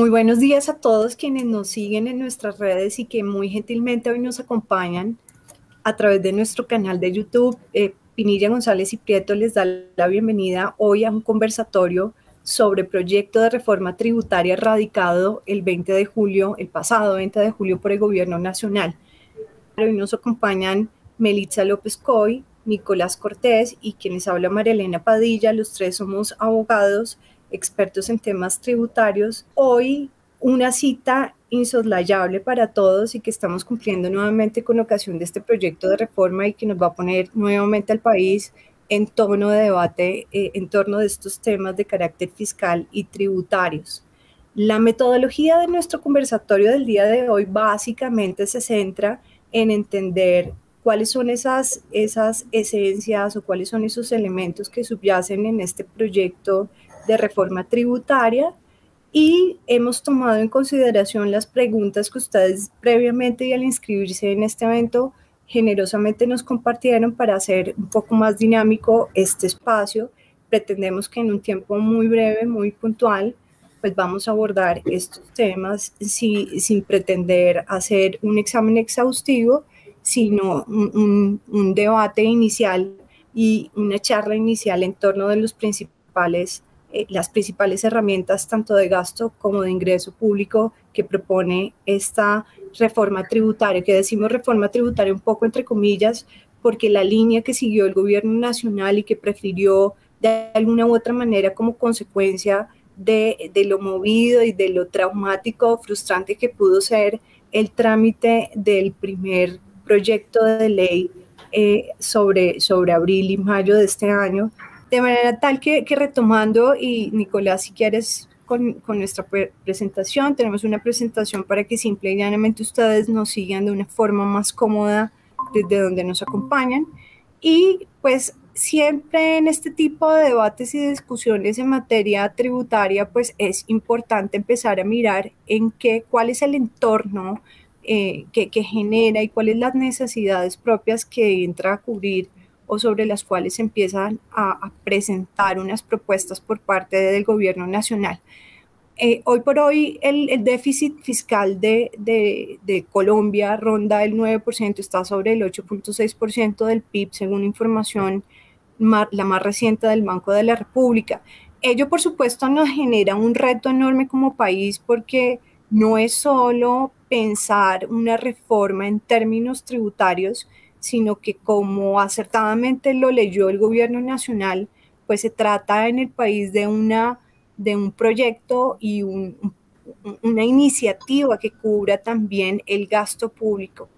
Muy buenos días a todos quienes nos siguen en nuestras redes y que muy gentilmente hoy nos acompañan a través de nuestro canal de YouTube. Eh, Pinilla González y Prieto les da la bienvenida hoy a un conversatorio sobre proyecto de reforma tributaria radicado el 20 de julio, el pasado 20 de julio por el Gobierno Nacional. Hoy nos acompañan Melitza López Coy, Nicolás Cortés y quienes habla Marilena Padilla. Los tres somos abogados expertos en temas tributarios. Hoy una cita insoslayable para todos y que estamos cumpliendo nuevamente con ocasión de este proyecto de reforma y que nos va a poner nuevamente al país en tono de debate eh, en torno de estos temas de carácter fiscal y tributarios. La metodología de nuestro conversatorio del día de hoy básicamente se centra en entender cuáles son esas, esas esencias o cuáles son esos elementos que subyacen en este proyecto de reforma tributaria y hemos tomado en consideración las preguntas que ustedes previamente y al inscribirse en este evento generosamente nos compartieron para hacer un poco más dinámico este espacio. Pretendemos que en un tiempo muy breve, muy puntual, pues vamos a abordar estos temas sin pretender hacer un examen exhaustivo, sino un, un debate inicial y una charla inicial en torno de los principales eh, las principales herramientas tanto de gasto como de ingreso público que propone esta reforma tributaria, que decimos reforma tributaria un poco entre comillas, porque la línea que siguió el gobierno nacional y que prefirió de alguna u otra manera como consecuencia de, de lo movido y de lo traumático, frustrante que pudo ser el trámite del primer proyecto de ley eh, sobre, sobre abril y mayo de este año, de manera tal que, retomando, y Nicolás, si quieres, con, con, nuestra presentación, tenemos una presentación para que simple y llanamente ustedes nos sigan de una forma más cómoda desde donde nos acompañan. Y pues siempre en este tipo de debates y discusiones en materia tributaria, pues es importante empezar a mirar en qué, cuál es el entorno eh, que, que, genera y cuáles las necesidades propias que entra a cubrir o sobre las cuales empiezan a, presentar unas propuestas por parte del gobierno nacional. Eh, hoy por hoy el, déficit fiscal de, de, Colombia ronda el 9%, está sobre el 8.6% del PIB, según información la más reciente del Banco de la República. Ello, por supuesto, nos genera un reto enorme como país porque no es solo pensar una reforma en términos tributarios, sino que como acertadamente lo leyó el gobierno nacional, pues se trata en el país de, una, de un proyecto y una iniciativa que cubra también el gasto público.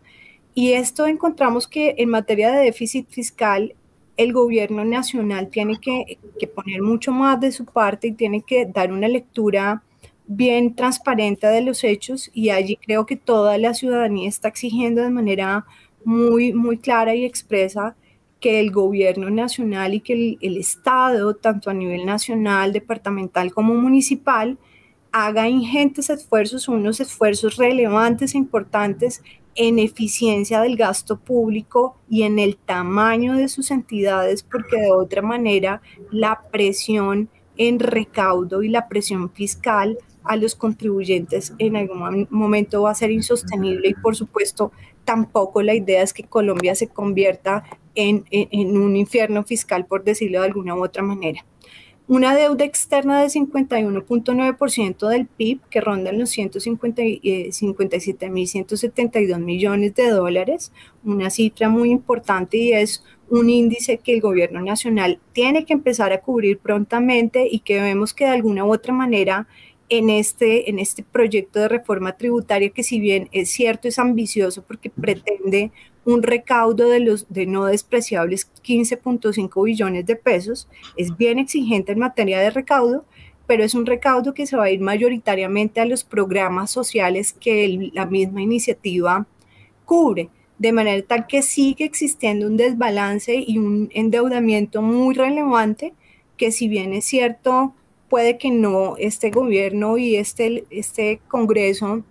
Y esto encontramos que en materia de déficit fiscal, el gobierno nacional tiene que, que poner mucho más de su parte y tiene que dar una lectura bien transparente de los hechos y allí creo que toda la ciudadanía está exigiendo de manera muy, muy clara y expresa que el gobierno nacional y que el, Estado, tanto a nivel nacional, departamental como municipal, haga ingentes esfuerzos, unos esfuerzos relevantes e importantes en eficiencia del gasto público y en el tamaño de sus entidades, porque de otra manera la presión en recaudo y la presión fiscal a los contribuyentes en algún momento va a ser insostenible y por supuesto tampoco la idea es que Colombia se convierta en, un infierno fiscal, por decirlo de alguna u otra manera. Una deuda externa de 51.9% del PIB, que ronda en los 157.172 eh, millones de dólares, una cifra muy importante y es un índice que el gobierno nacional tiene que empezar a cubrir prontamente y que vemos que de alguna u otra manera en este, en este proyecto de reforma tributaria que si bien es cierto, es ambicioso porque pretende un recaudo de los de no despreciables 15.5 billones de pesos, es bien exigente en materia de recaudo, pero es un recaudo que se va a ir mayoritariamente a los programas sociales que la misma iniciativa cubre, de manera tal que sigue existiendo un desbalance y un endeudamiento muy relevante que si bien es cierto, puede que no este gobierno y este, este Congreso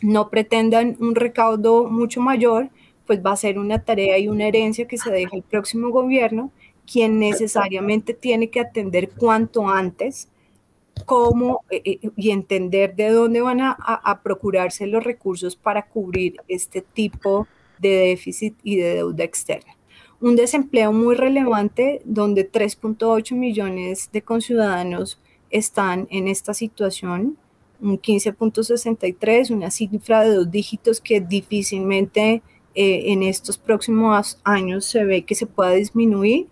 no pretendan un recaudo mucho mayor, pues va a ser una tarea y una herencia que se deja el próximo gobierno, quien necesariamente tiene que atender cuanto antes cómo y entender de dónde van a, a, procurarse los recursos para cubrir este tipo de déficit y de deuda externa. Un desempleo muy relevante donde 3.8 millones de conciudadanos están en esta situación, un 15.63, una cifra de dos dígitos que difícilmente eh, en estos próximos años se ve que se pueda disminuir,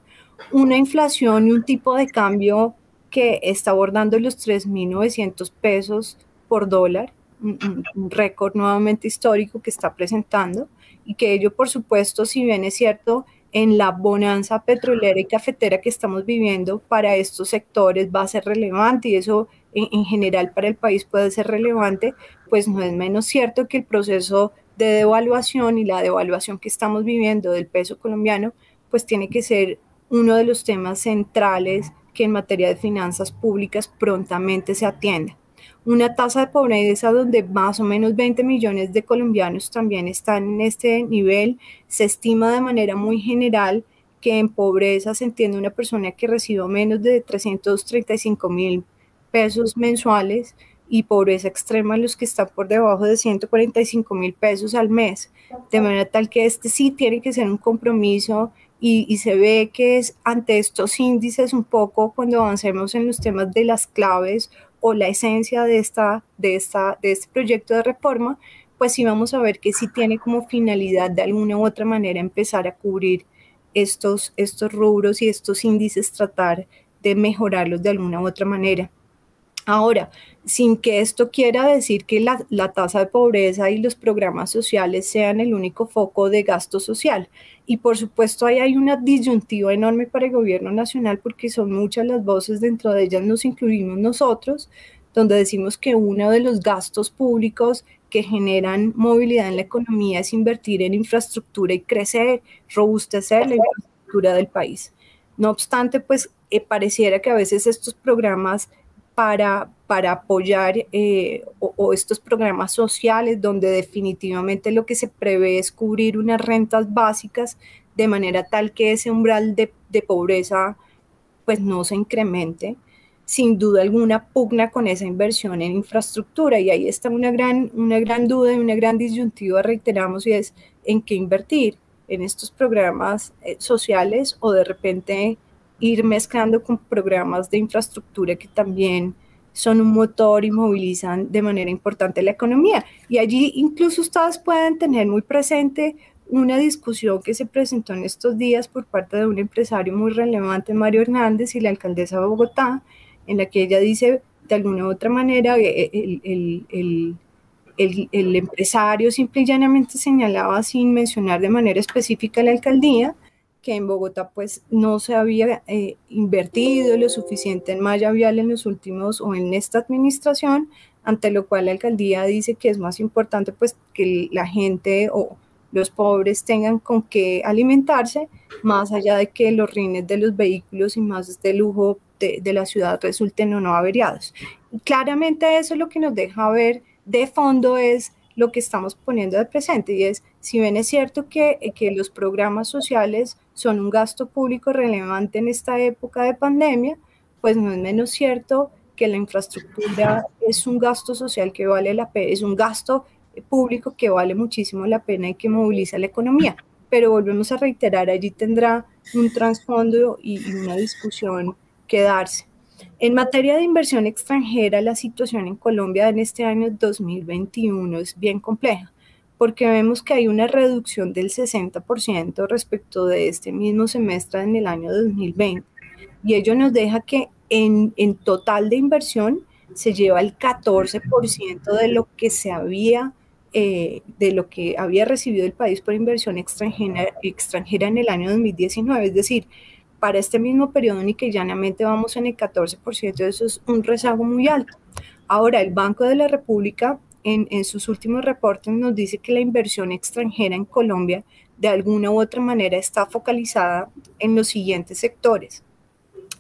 una inflación y un tipo de cambio que está abordando los 3.900 pesos por dólar, un, un récord nuevamente histórico que está presentando y que ello, por supuesto, si bien es cierto, en la bonanza petrolera y cafetera que estamos viviendo para estos sectores va a ser relevante y eso en, general para el país puede ser relevante, pues no es menos cierto que el proceso de devaluación y la devaluación que estamos viviendo del peso colombiano, pues tiene que ser uno de los temas centrales que en materia de finanzas públicas prontamente se atienda una tasa de pobreza donde más o menos 20 millones de colombianos también están en este nivel. Se estima de manera muy general que en pobreza se entiende una persona que recibe menos de 335 mil pesos mensuales y pobreza extrema los que están por debajo de 145 mil pesos al mes. De manera tal que este sí tiene que ser un compromiso y, y, se ve que es ante estos índices un poco cuando avancemos en los temas de las claves o la esencia de, esta, de, esta, de este proyecto de reforma, pues sí vamos a ver que sí tiene como finalidad de alguna u otra manera empezar a cubrir estos, estos rubros y estos índices, tratar de mejorarlos de alguna u otra manera. Ahora, sin que esto quiera decir que la, la, tasa de pobreza y los programas sociales sean el único foco de gasto social. Y por supuesto ahí hay una disyuntiva enorme para el gobierno nacional porque son muchas las voces, dentro de ellas nos incluimos nosotros, donde decimos que uno de los gastos públicos que generan movilidad en la economía es invertir en infraestructura y crecer, robustecer la infraestructura del país. No obstante, pues eh, pareciera que a veces estos programas para, para apoyar eh, o, estos programas sociales donde definitivamente lo que se prevé es cubrir unas rentas básicas de manera tal que ese umbral de, de pobreza pues no se incremente. Sin duda alguna pugna con esa inversión en infraestructura y ahí está una gran, una gran duda y una gran disyuntiva, reiteramos, y es en qué invertir en estos programas eh, sociales o de repente ir mezclando con programas de infraestructura que también son un motor y movilizan de manera importante la economía. Y allí incluso ustedes pueden tener muy presente una discusión que se presentó en estos días por parte de un empresario muy relevante, Mario Hernández, y la alcaldesa de Bogotá, en la que ella dice, de alguna u otra manera, eh, eh, el, el, el, el empresario simple y llanamente señalaba sin mencionar de manera específica la alcaldía, que en Bogotá pues no se había eh, invertido lo suficiente en malla vial en los últimos o en esta administración, ante lo cual la alcaldía dice que es más importante pues que la gente o los pobres tengan con qué alimentarse, más allá de que los rines de los vehículos y más de lujo de, de la ciudad resulten o no averiados. Claramente eso es lo que nos deja ver de fondo es lo que estamos poniendo de presente y es, si bien es cierto que, que los programas sociales son un gasto público relevante en esta época de pandemia, pues no es menos cierto que la infraestructura es un gasto social que vale la pena, es un gasto público que vale muchísimo la pena y que moviliza la economía. Pero volvemos a reiterar, allí tendrá un trasfondo y una discusión que darse. En materia de inversión extranjera, la situación en Colombia en este año 2021 es bien compleja porque vemos que hay una reducción del 60% respecto de este mismo semestre en el año 2020. Y ello nos deja que en, en total de inversión se lleva el 14% de lo que se había, eh, de lo que había recibido el país por inversión extranjera, extranjera en el año 2019. Es decir, para este mismo periodo ni que llanamente vamos en el 14%, eso es un rezago muy alto. Ahora, el Banco de la República en, sus últimos reportes nos dice que la inversión extranjera en Colombia de alguna u otra manera está focalizada en los siguientes sectores.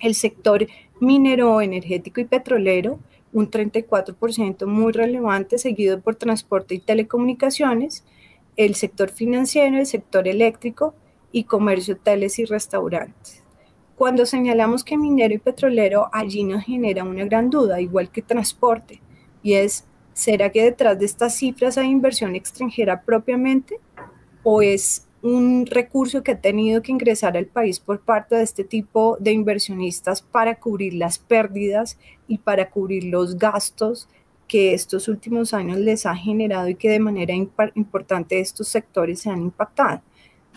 El sector minero, energético y petrolero, un 34% muy relevante, seguido por transporte y telecomunicaciones, el sector financiero, el sector eléctrico y comercio, hoteles y restaurantes Cuando señalamos que minero y petrolero, allí nos genera una gran duda, igual que transporte, y es, ¿será que detrás de estas cifras hay inversión extranjera propiamente? ¿O es un recurso que ha tenido que ingresar al país por parte de este tipo de inversionistas para cubrir las pérdidas y para cubrir los gastos que estos últimos años les ha generado y que de manera importante estos sectores se han impactado.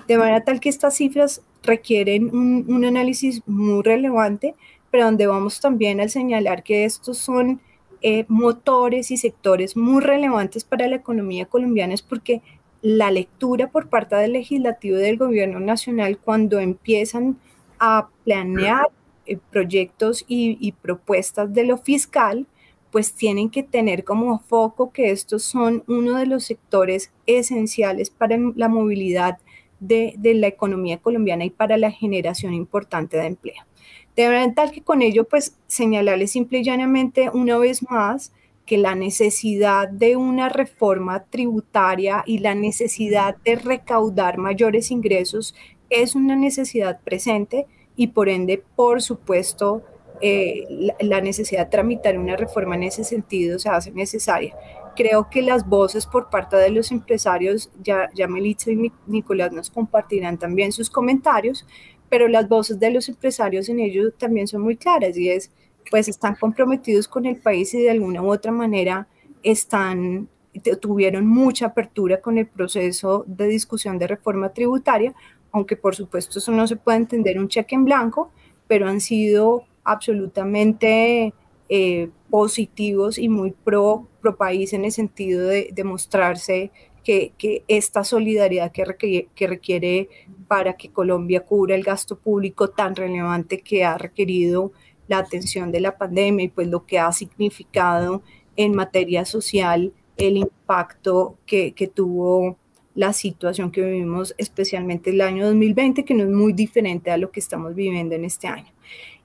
De manera tal que estas cifras requieren un, análisis muy relevante, pero donde vamos también a señalar que estos son eh, motores y sectores muy relevantes para la economía colombiana, es porque la lectura por parte del legislativo y del gobierno nacional cuando empiezan a planear eh, proyectos y, propuestas de lo fiscal, pues tienen que tener como foco que estos son uno de los sectores esenciales para la movilidad de, la economía colombiana y para la generación importante de empleo. De verdad tal que con ello, pues señalarles simple y llanamente una vez más que la necesidad de una reforma tributaria y la necesidad de recaudar mayores ingresos es una necesidad presente y por ende, por supuesto, eh, la, necesidad de tramitar una reforma en ese sentido se hace necesaria. Creo que las voces por parte de los empresarios, ya, ya Melitza y Nicolás nos compartirán también sus comentarios, pero las voces de los empresarios en ello también son muy claras y es pues están comprometidos con el país y de alguna u otra manera están tuvieron mucha apertura con el proceso de discusión de reforma tributaria, aunque por supuesto eso no se puede entender un cheque en blanco, pero han sido absolutamente eh, positivos y muy pro, pro país en el sentido de demostrarse que, que, esta solidaridad que requiere, que requiere para que Colombia cubra el gasto público tan relevante que ha requerido la atención de la pandemia y pues lo que ha significado en materia social el impacto que, tuvo la situación que vivimos especialmente el año 2020, que no es muy diferente a lo que estamos viviendo en este año.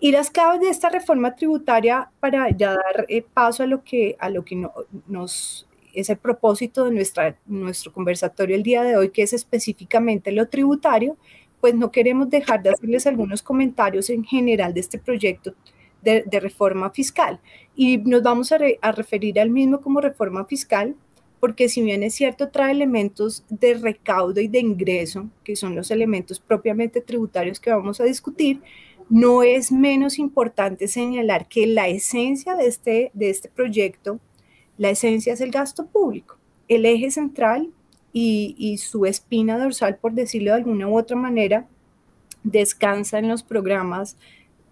Y las claves de esta reforma tributaria, para ya dar eh, paso a lo que, a lo que nos es el propósito de nuestra, nuestro conversatorio el día de hoy, que es específicamente lo tributario, pues no queremos dejar de hacerles algunos comentarios en general de este proyecto de, reforma fiscal. Y nos vamos a, a referir al mismo como reforma fiscal, porque si bien es cierto, trae elementos de recaudo y de ingreso, que son los elementos propiamente tributarios que vamos a discutir, no es menos importante señalar que la esencia de este, de este proyecto, la esencia es el gasto público. El eje central y, su espina dorsal, por decirlo de alguna u otra manera, descansa en los programas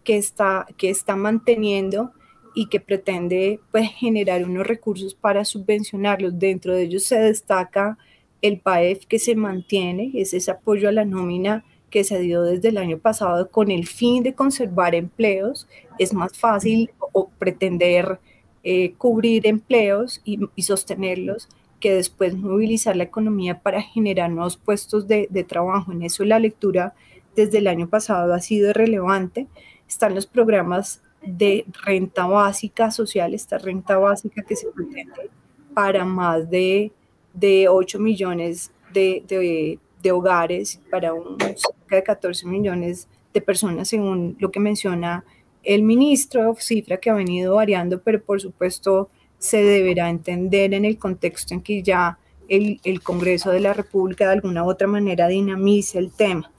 que está, que está manteniendo y que pretende pues, generar unos recursos para subvencionarlos. Dentro de ellos se destaca el PAEF que se mantiene, es ese apoyo a la nómina que se dio desde el año pasado con el fin de conservar empleos. Es más fácil o pretender eh, cubrir empleos y, sostenerlos que después movilizar la economía para generar nuevos puestos de, trabajo. En eso la lectura desde el año pasado ha sido relevante. Están los programas de renta básica social, esta renta básica que se pretende para más de, de 8 millones de, de, hogares, para un, cerca de 14 millones de personas, según lo que menciona el ministro, cifra que ha venido variando, pero por supuesto se deberá entender en el contexto en que ya el, el Congreso de la República de alguna u otra manera dinamice el tema.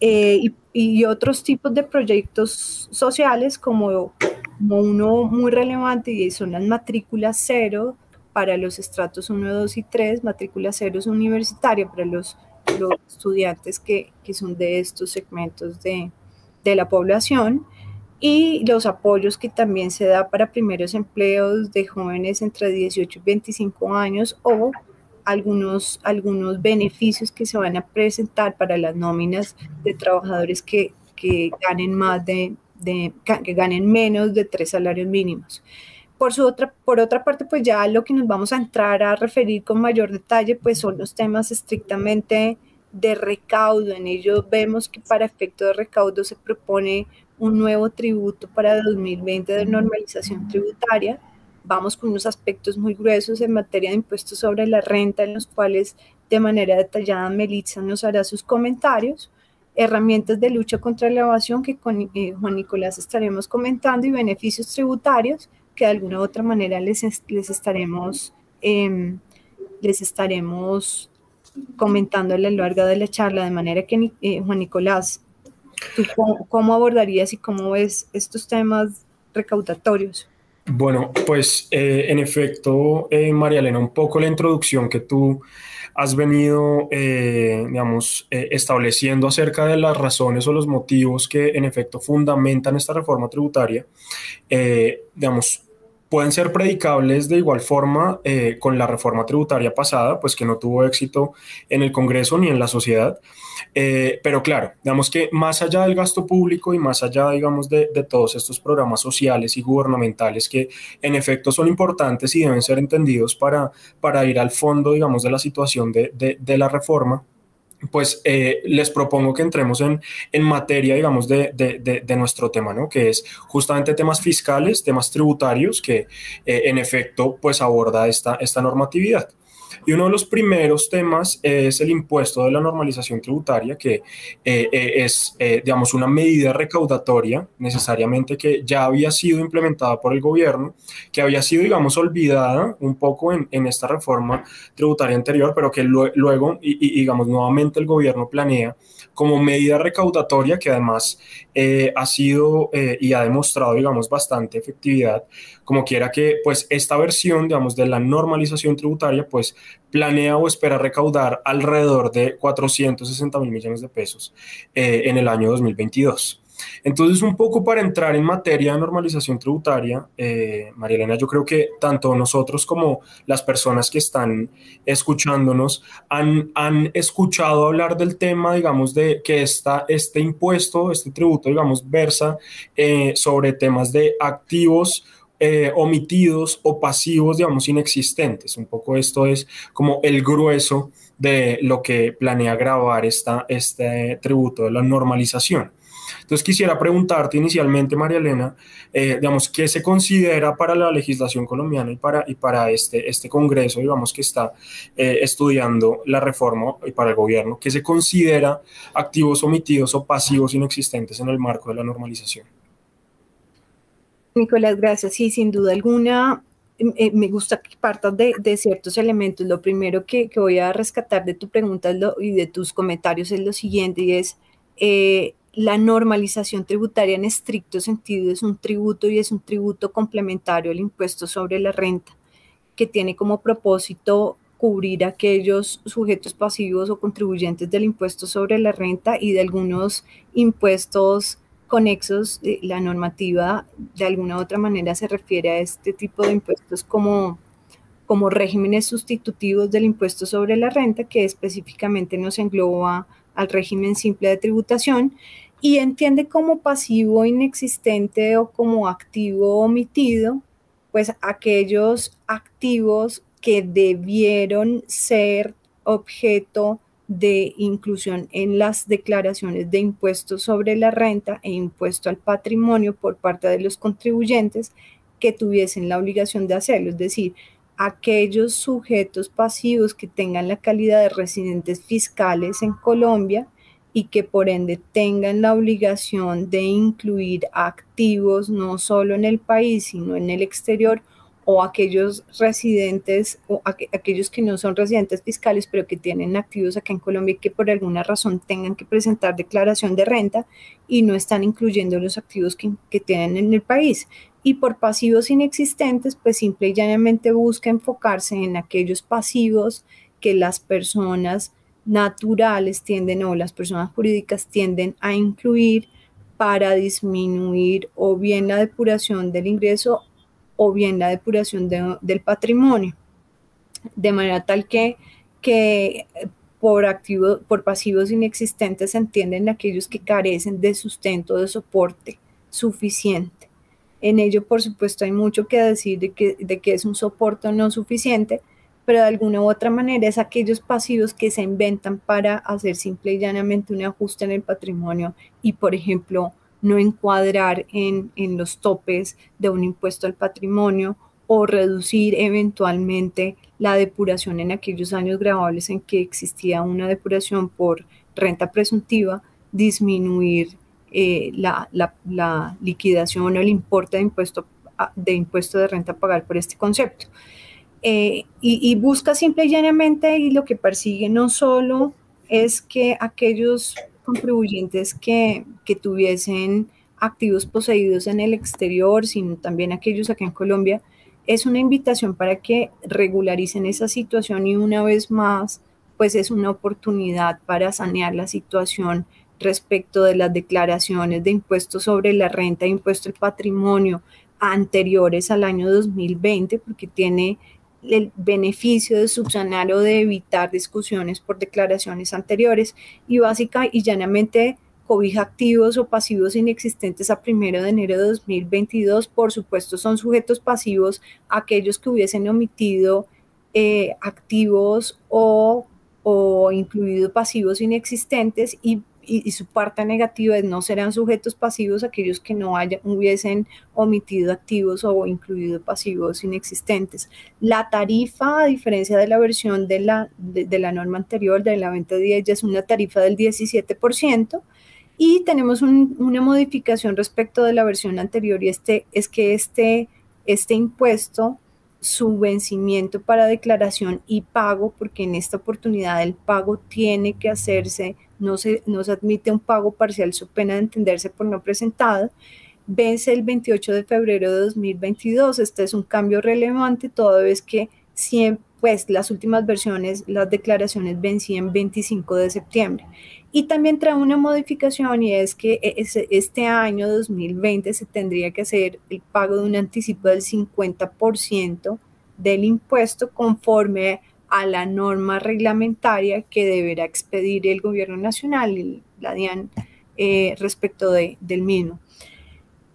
Eh, y, otros tipos de proyectos sociales como, como, uno muy relevante y son las matrículas cero para los estratos 1, 2 y 3, matrícula cero es universitaria para los, los estudiantes que, que, son de estos segmentos de, de la población y los apoyos que también se da para primeros empleos de jóvenes entre 18 y 25 años o algunos, algunos beneficios que se van a presentar para las nóminas de trabajadores que, que ganen más de, de, que ganen menos de tres salarios mínimos. Por, su otra, por otra parte, pues ya lo que nos vamos a entrar a referir con mayor detalle, pues son los temas estrictamente de recaudo. En ello vemos que para efecto de recaudo se propone un nuevo tributo para 2020 de normalización tributaria. Vamos con unos aspectos muy gruesos en materia de impuestos sobre la renta, en los cuales de manera detallada Melitza nos hará sus comentarios. herramientas de lucha contra la evasión que con eh, Juan Nicolás estaremos comentando y beneficios tributarios que de alguna u otra manera les, les estaremos, em, les estaremos comentando a lo largo de la charla, de manera que eh, Juan Nicolás, ¿tú cómo, abordarías y cómo ves estos temas recaudatorios? Bueno, pues eh, en efecto, María Elena, un poco la introducción que tú has venido, eh, digamos, eh, estableciendo acerca de las razones o los motivos que en efecto fundamentan esta reforma tributaria, eh, digamos, pueden ser predicables de igual forma eh, con la reforma tributaria pasada, pues que no tuvo éxito en el Congreso ni en la sociedad. Eh, pero claro, digamos que más allá del gasto público y más allá, digamos, de, todos estos programas sociales y gubernamentales que en efecto son importantes y deben ser entendidos para, para ir al fondo, digamos, de la situación de, de la reforma, pues eh, les propongo que entremos en, en materia, digamos, de, de, nuestro tema, ¿no? Que es justamente temas fiscales, temas tributarios, que eh, en efecto, pues aborda esta, esta normatividad. Y uno de los primeros temas es el impuesto de la normalización tributaria, que eh, eh, es, eh, digamos, una medida recaudatoria necesariamente que ya había sido implementada por el gobierno, que había sido, digamos, olvidada un poco en, en esta reforma tributaria anterior, pero que luego, y, y, digamos, nuevamente el gobierno planea como medida recaudatoria que además ha sido y ha demostrado, digamos, bastante efectividad, como quiera que, pues, esta versión, digamos, de la normalización tributaria, pues, planea o espera recaudar alrededor de 460 mil millones de pesos eh, en el año 2022. Entonces, un poco para entrar en materia de normalización tributaria, eh, María Elena, yo creo que tanto nosotros como las personas que están escuchándonos han, han escuchado hablar del tema, digamos, de que esta, este impuesto, este tributo, digamos, versa eh, sobre temas de activos eh, omitidos o pasivos, digamos, inexistentes. Un poco esto es como el grueso de lo que planea grabar esta, este tributo de la normalización. Entonces quisiera preguntarte inicialmente, María Elena, eh, digamos, ¿qué se considera para la legislación colombiana y para, y para este, este Congreso, digamos, que está eh, estudiando la reforma y para el gobierno, qué se considera activos omitidos o pasivos inexistentes en el marco de la normalización? Nicolás, gracias. Sí, sin duda alguna, em, eh, me gusta que partas de, ciertos elementos. Lo primero que, voy a rescatar de tu pregunta y de tus comentarios es lo siguiente, y es la normalización tributaria en estricto sentido es un tributo y es un tributo complementario al impuesto sobre la renta, que tiene como propósito cubrir aquellos sujetos pasivos o contribuyentes del impuesto sobre la renta y de algunos impuestos conexos, la normativa de alguna u otra manera se refiere a este tipo de impuestos como, como regímenes sustitutivos del impuesto sobre la renta, que específicamente nos engloba al régimen simple de tributación y entiende como pasivo inexistente o como activo omitido, pues aquellos activos que debieron ser objeto de inclusión en las declaraciones de impuestos sobre la renta e impuesto al patrimonio por parte de los contribuyentes que tuviesen la obligación de hacerlo, es decir, aquellos sujetos pasivos que tengan la calidad de residentes fiscales en Colombia y que por ende tengan la obligación de incluir activos no solo en el país, sino en el exterior o aquellos residentes o aquellos que no son residentes fiscales pero que tienen activos acá en Colombia y que por alguna razón tengan que presentar declaración de renta y no están incluyendo los activos que, que tienen en el país. Y por pasivos inexistentes, pues simple y llanamente busca enfocarse en aquellos pasivos que las personas naturales tienden o las personas jurídicas tienden a incluir para disminuir o bien la depuración del ingreso o bien la depuración del patrimonio, de manera tal que, que por, activo, por pasivos inexistentes se entienden aquellos que carecen de sustento, de soporte suficiente. En ello, por supuesto, hay mucho que decir de que, de que es un soporte no suficiente, pero de alguna u otra manera es aquellos pasivos que se inventan para hacer simple y llanamente un ajuste en el patrimonio y, por ejemplo, no encuadrar en, los topes de un impuesto al patrimonio o reducir eventualmente la depuración en aquellos años grabables en que existía una depuración por renta presuntiva, disminuir eh, la, liquidación o el importe de impuesto, de impuesto de renta a pagar por este concepto. Eh, y, busca simple y llanamente y lo que persigue no solo es que aquellos contribuyentes que, que tuviesen activos poseídos en el exterior, sino también aquellos acá en Colombia, es una invitación para que regularicen esa situación y una vez más, pues es una oportunidad para sanear la situación respecto de las declaraciones de impuestos sobre la renta, impuesto al patrimonio anteriores al año 2020, porque tiene el beneficio de subsanar o de evitar discusiones por declaraciones anteriores y básica y llanamente cobija activos o pasivos inexistentes a primero de enero de 2022. Por supuesto, son sujetos pasivos aquellos que hubiesen omitido eh, activos o, o incluido pasivos inexistentes y y, su parte negativa es no serán sujetos pasivos aquellos que no haya, hubiesen omitido activos o incluido pasivos inexistentes. La tarifa, a diferencia de la versión de la, de, la norma anterior, de la venta de 10, ya es una tarifa del 17%. Y tenemos una modificación respecto de la versión anterior y este es que este, este impuesto su vencimiento para declaración y pago, porque en esta oportunidad el pago tiene que hacerse, no se, no se admite un pago parcial, su pena de entenderse por no presentado, vence el 28 de febrero de 2022. Este es un cambio relevante, toda vez que siempre, pues, las últimas versiones, las declaraciones vencían 25 de septiembre. Y también trae una modificación y es que e, este año 2020 se tendría que hacer el pago de un anticipo del 50% del impuesto conforme a la norma reglamentaria que deberá expedir el gobierno nacional la DIAN eh, respecto de, del mismo.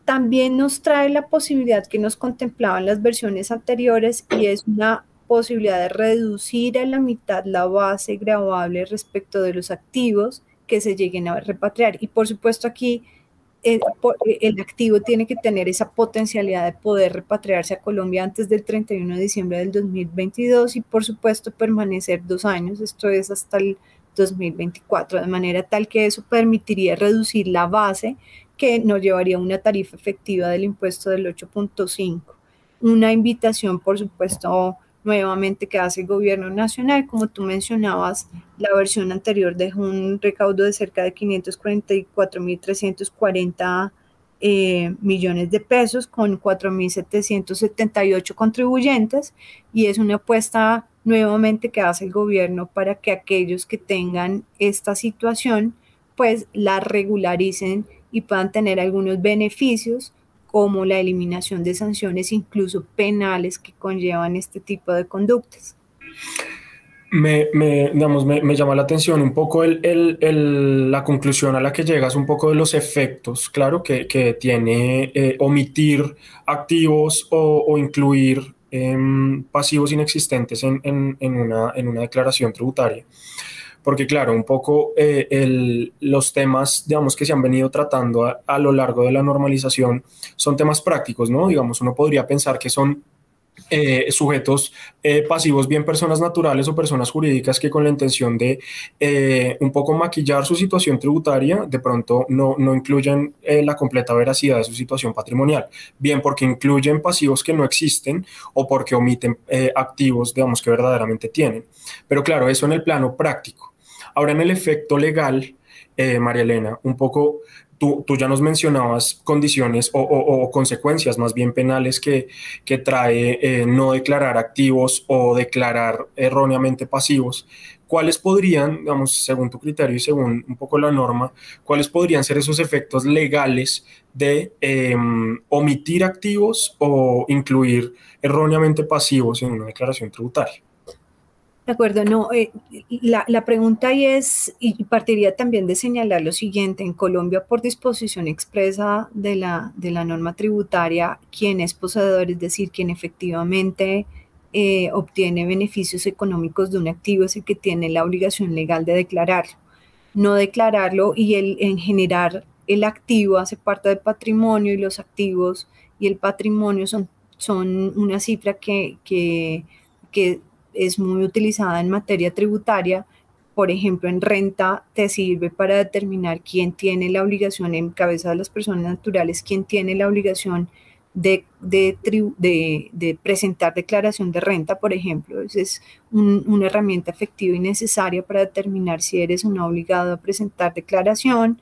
También nos trae la posibilidad que nos contemplaban las versiones anteriores y es una posibilidad de reducir a la mitad la base grabable respecto de los activos que se lleguen a repatriar. Y por supuesto aquí el, activo tiene que tener esa potencialidad de poder repatriarse a Colombia antes del 31 de diciembre del 2022 y por supuesto permanecer dos años, esto es hasta el 2024, de manera tal que eso permitiría reducir la base que nos llevaría a una tarifa efectiva del impuesto del 8.5. Una invitación, por supuesto, nuevamente que hace el gobierno nacional. Como tú mencionabas, la versión anterior dejó un recaudo de cerca de 544.340 eh, millones de pesos con 4.778 contribuyentes y es una apuesta nuevamente que hace el gobierno para que aquellos que tengan esta situación pues la regularicen y puedan tener algunos beneficios como la eliminación de sanciones incluso penales que conllevan este tipo de conductas. Me, me, me, llama la atención un poco el, el, la conclusión a la que llegas, un poco de los efectos, claro, que, que tiene eh, omitir activos o, incluir eh, pasivos inexistentes en, en, en, una, en una declaración tributaria porque claro, un poco eh, los temas, digamos, que se han venido tratando a, lo largo de la normalización son temas prácticos, ¿no? Digamos, uno podría pensar que son eh, sujetos eh, pasivos, bien personas naturales o personas jurídicas que con la intención de un poco maquillar su situación tributaria, de pronto no, no incluyen la completa veracidad de su situación patrimonial, bien porque incluyen pasivos que no existen o porque omiten activos, digamos, que verdaderamente tienen. Pero claro, eso en el plano práctico. Ahora en el efecto legal, eh, María Elena, un poco Tú, ya nos mencionabas condiciones o, consecuencias más bien penales que, que trae eh, no declarar activos o declarar erróneamente pasivos. ¿Cuáles podrían, digamos, según tu criterio y según un poco la norma, cuáles podrían ser esos efectos legales de em, omitir activos o incluir erróneamente pasivos en una declaración tributaria? De acuerdo, no, eh, la, la, pregunta es, y partiría también de señalar lo siguiente, en Colombia por disposición expresa de la, de la norma tributaria, quien es poseedor, es decir, quien efectivamente eh, obtiene beneficios económicos de un activo es el que tiene la obligación legal de declararlo. No declararlo y el, en generar el activo hace parte del patrimonio y los activos y el patrimonio son, son una cifra que, que, que es muy utilizada en materia tributaria por ejemplo, en renta te sirve para determinar quién tiene la obligación en cabeza de las personas naturales, quién tiene la obligación de, de, presentar declaración de renta, por ejemplo. Esa es una herramienta efectiva y necesaria para determinar si eres un obligado a presentar declaración.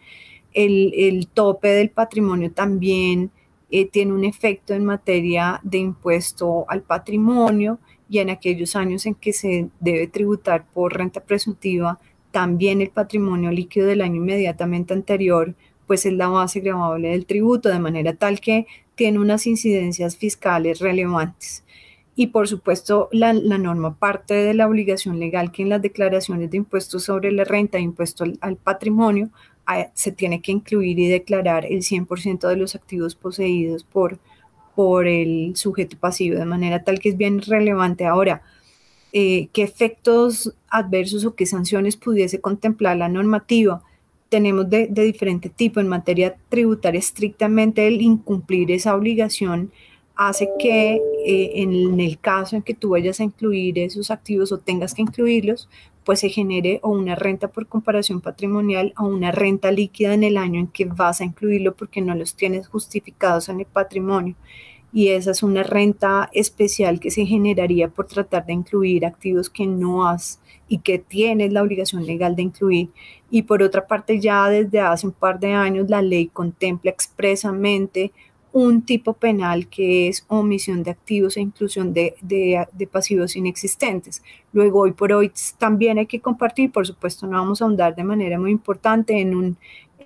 El, tope del patrimonio también eh, tiene un efecto en materia de impuesto al patrimonio y en aquellos años en que se debe tributar por renta presuntiva, también el patrimonio líquido del año inmediatamente anterior, pues es la base grabable del tributo, de manera tal que tiene unas incidencias fiscales relevantes. Y por supuesto, la, norma parte de la obligación legal que en las declaraciones de impuestos sobre la renta e impuesto al, patrimonio ah, se tiene que incluir y declarar el 100% de los activos poseídos por, por el sujeto pasivo, de manera tal que es bien relevante ahora. Eh, ¿Qué efectos adversos o qué sanciones pudiese contemplar la normativa? Tenemos de, diferente tipo. En materia tributaria, estrictamente el incumplir esa obligación hace que eh, en el caso en que tú vayas a incluir esos activos o tengas que incluirlos, pues se genere o una renta por comparación patrimonial o una renta líquida en el año en que vas a incluirlo porque no los tienes justificados en el patrimonio. Y esa es una renta especial que se generaría por tratar de incluir activos que no has y que tienes la obligación legal de incluir. Y por otra parte, ya desde hace un par de años la ley contempla expresamente un tipo penal que es omisión de activos e inclusión de, pasivos inexistentes. Luego, hoy por hoy también hay que compartir, por supuesto, no vamos a ahondar de manera muy importante en un,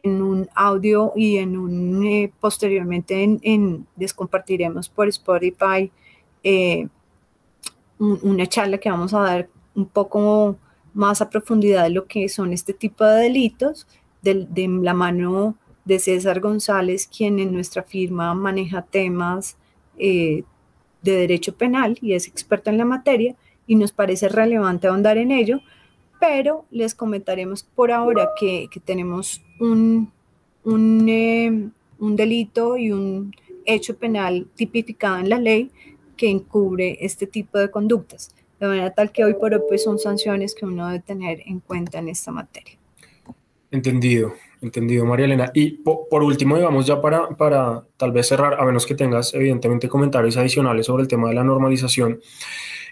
en un audio y en un, eh, posteriormente en, les compartiremos por Spotify eh, una charla que vamos a dar un poco más a profundidad de lo que son este tipo de delitos, de, de la mano de César González, quien en nuestra firma maneja temas eh, de derecho penal y es experto en la materia y nos parece relevante ahondar en ello, pero les comentaremos por ahora que, tenemos un, eh, un, delito y un hecho penal tipificado en la ley que encubre este tipo de conductas, de manera tal que hoy por hoy pues, son sanciones que uno debe tener en cuenta en esta materia. Entendido. Entendido, María Elena. Y por, último, digamos ya para, para tal vez cerrar, a menos que tengas evidentemente comentarios adicionales sobre el tema de la normalización,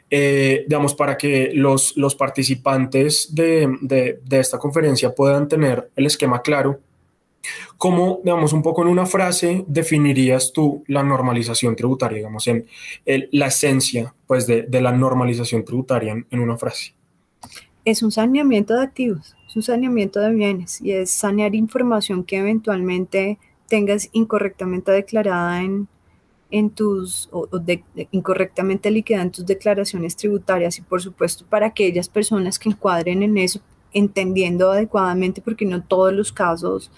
eh, digamos, para que los, los participantes de, de, esta conferencia puedan tener el esquema claro, ¿cómo, digamos, un poco en una frase definirías tú la normalización tributaria, digamos, en la esencia, pues, de, de la normalización tributaria en una frase? Es un saneamiento de activos un saneamiento de bienes y es sanear información que eventualmente tengas incorrectamente declarada en, en tus, o, incorrectamente liquidada en tus declaraciones tributarias y por supuesto para aquellas personas que encuadren en eso, entendiendo adecuadamente, porque no todos los casos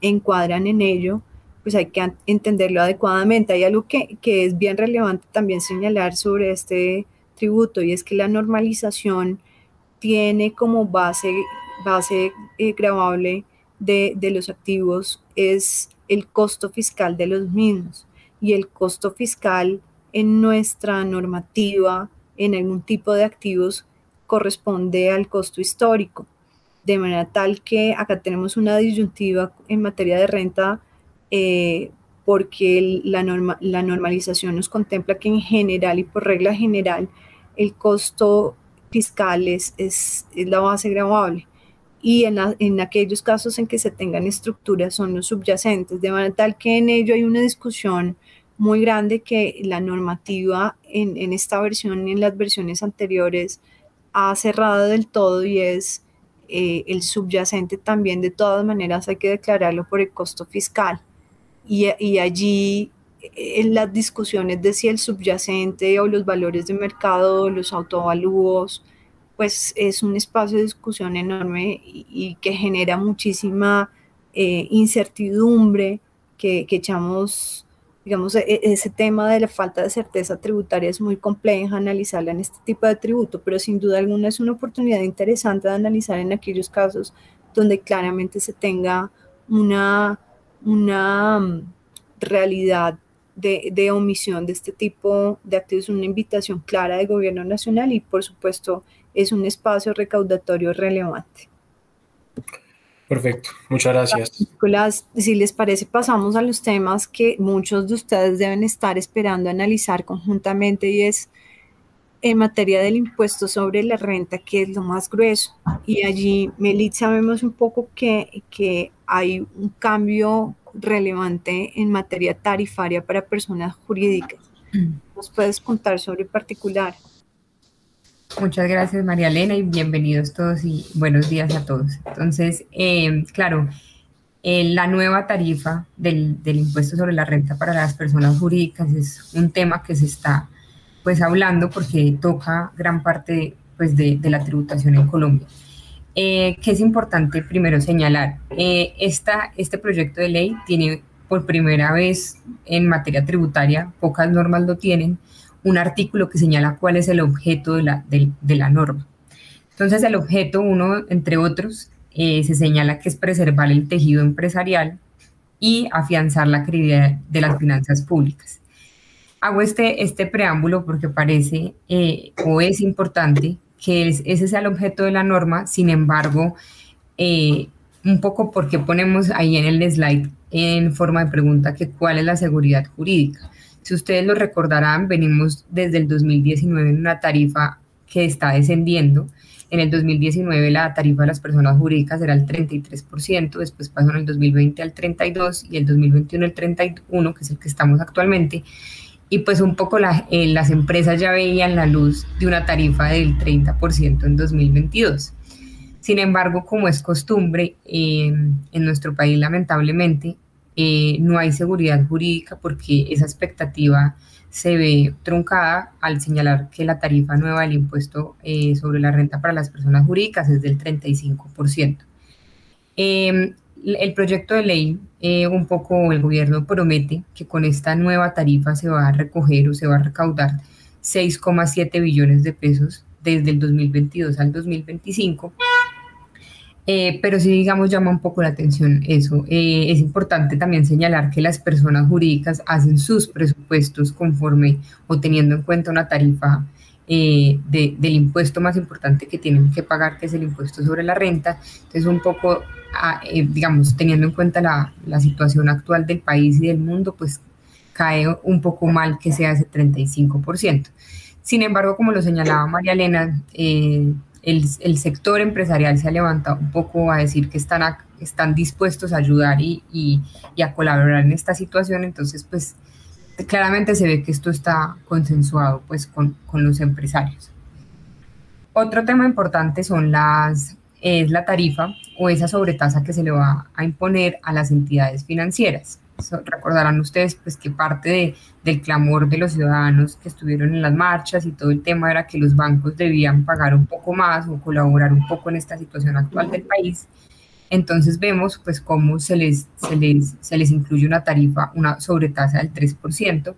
encuadran en ello, pues hay que entenderlo adecuadamente. Hay algo que, que es bien relevante también señalar sobre este tributo y es que la normalización tiene como base base eh, grabable de, los activos es el costo fiscal de los mismos. Y el costo fiscal en nuestra normativa en algún tipo de activos corresponde al costo histórico. De manera tal que acá tenemos una disyuntiva en materia de renta eh, porque la, norma, la normalización nos contempla que en general y por regla general el costo fiscal es, es, la base grabable. Y en, aquellos casos en que se tengan estructuras son los subyacentes, de manera tal que en ello hay una discusión muy grande que la normativa en, esta versión y en las versiones anteriores ha cerrado del todo y es eh, el subyacente también. De todas maneras hay que declararlo por el costo fiscal. Y, y allí en las discusiones de si el subyacente o los valores de mercado, los autovalúos, pues es un espacio de discusión enorme y, que genera muchísima eh, incertidumbre, que, echamos, digamos, e, ese tema de la falta de certeza tributaria es muy compleja analizarla en este tipo de tributo, pero sin duda alguna es una oportunidad interesante de analizar en aquellos casos donde claramente se tenga una, una mm, realidad de, de, omisión de este tipo de activos, una invitación clara del gobierno nacional y por supuesto es un espacio recaudatorio relevante. Perfecto, muchas gracias. Nicolás, si les parece, pasamos a los temas que muchos de ustedes deben estar esperando analizar conjuntamente y es en materia del impuesto sobre la renta, que es lo más grueso. Y allí, Melit, sabemos un poco que, que hay un cambio relevante en materia tarifaria para personas jurídicas. Mm. ¿Nos puedes contar sobre particular? Muchas gracias, María Elena, y bienvenidos todos y buenos días a todos. Entonces, eh, claro, eh, la nueva tarifa del, del, impuesto sobre la renta para las personas jurídicas es un tema que se está pues hablando porque toca gran parte pues, de, de la tributación en Colombia. Eh, que es importante primero señalar, eh, esta, este proyecto de ley tiene por primera vez en materia tributaria, pocas normas lo tienen, un artículo que señala cuál es el objeto de la, de, la norma. Entonces el objeto, uno entre otros, eh, se señala que es preservar el tejido empresarial y afianzar la credibilidad de las finanzas públicas hago este, este preámbulo porque parece eh, o es importante que ese sea el objeto de la norma, sin embargo, eh, un poco porque ponemos ahí en el slide en forma de pregunta que cuál es la seguridad jurídica. Si ustedes lo recordarán, venimos desde el 2019 en una tarifa que está descendiendo. En el 2019 la tarifa de las personas jurídicas era el 33%, después pasó en el 2020 al 32% y el 2021 el 31%, que es el que estamos actualmente y pues un poco eh, las empresas ya veían la luz de una tarifa del 30% en 2022. Sin embargo, como es costumbre em, en nuestro país, lamentablemente, eh, no hay seguridad jurídica porque esa expectativa se ve truncada al señalar que la tarifa nueva del impuesto eh, sobre la renta para las personas jurídicas es del 35% el proyecto de ley, eh, un poco el gobierno promete que con esta nueva tarifa se va a recoger o se va a recaudar 6,7 billones de pesos desde el 2022 al 2025. Eh, pero sí, digamos, llama un poco la atención eso. Eh, es importante también señalar que las personas jurídicas hacen sus presupuestos conforme o teniendo en cuenta una tarifa del impuesto más importante que tienen que pagar, que es el impuesto sobre la renta. Entonces, un poco eh, digamos, teniendo en cuenta la, la, situación actual del país y del mundo, pues cae un poco mal que sea ese 35%. Sin embargo, como lo señalaba María Elena, eh, el, el, sector empresarial se ha levantado un poco a decir que están, están dispuestos a ayudar y, y, y, a colaborar en esta situación, entonces pues claramente se ve que esto está consensuado pues con, con los empresarios. Otro tema importante son las es la tarifa o esa sobretasa que se le va a imponer a las entidades financieras. recordarán ustedes pues que parte de, del clamor de los ciudadanos que estuvieron en las marchas y todo el tema era que los bancos debían pagar un poco más o colaborar un poco en esta situación actual del país. Entonces vemos pues cómo se les, se les, se les incluye una tarifa, una sobretasa del 3%.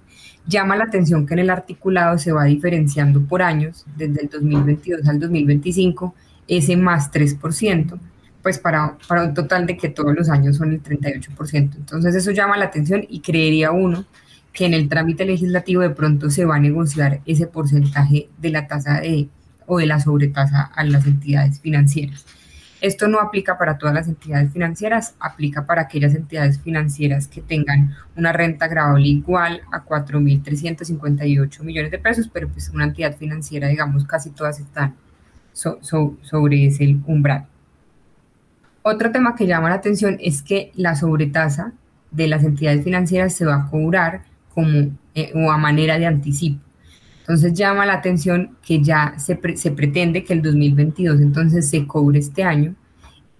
Llama la atención que en el articulado se va diferenciando por años, desde el 2022 al 2025, ese más 3%, pues para, para un total de que todos los años son el 38%. Entonces eso llama la atención y creería uno que en el trámite legislativo de pronto se va a negociar ese porcentaje de la tasa de o de la sobretasa a las entidades financieras. Esto no aplica para todas las entidades financieras, aplica para aquellas entidades financieras que tengan una renta agravable igual a 4.358 millones de pesos, pero pues una entidad financiera, digamos, casi todas están sobre ese umbral. Otro tema que llama la atención es que la sobretasa de las entidades financieras se va a cobrar como eh, o a manera de anticipo. Entonces llama la atención que ya se, se, pretende que el 2022 entonces se cobre este año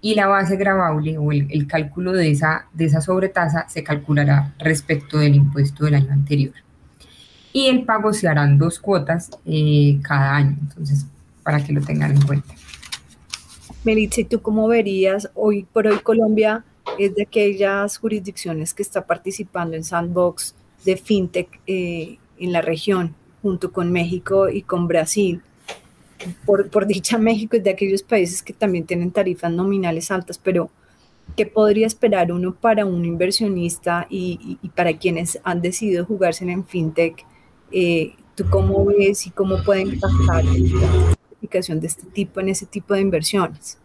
y la base gravable o el, cálculo de esa, de esa sobretasa se calculará respecto del impuesto del año anterior. Y el pago se harán dos cuotas eh, cada año. Entonces para que lo tengan en cuenta. Melitza, ¿y tú cómo verías? Hoy por hoy Colombia es de aquellas jurisdicciones que está participando en Sandbox de FinTech eh, en la región, junto con México y con Brasil. Por, por, dicha, México es de aquellos países que también tienen tarifas nominales altas, pero ¿qué podría esperar uno para un inversionista y, para quienes han decidido jugarse en FinTech? Eh, ¿Tú cómo ves y cómo pueden pasar justificación de este tipo en ese tipo de inversiones.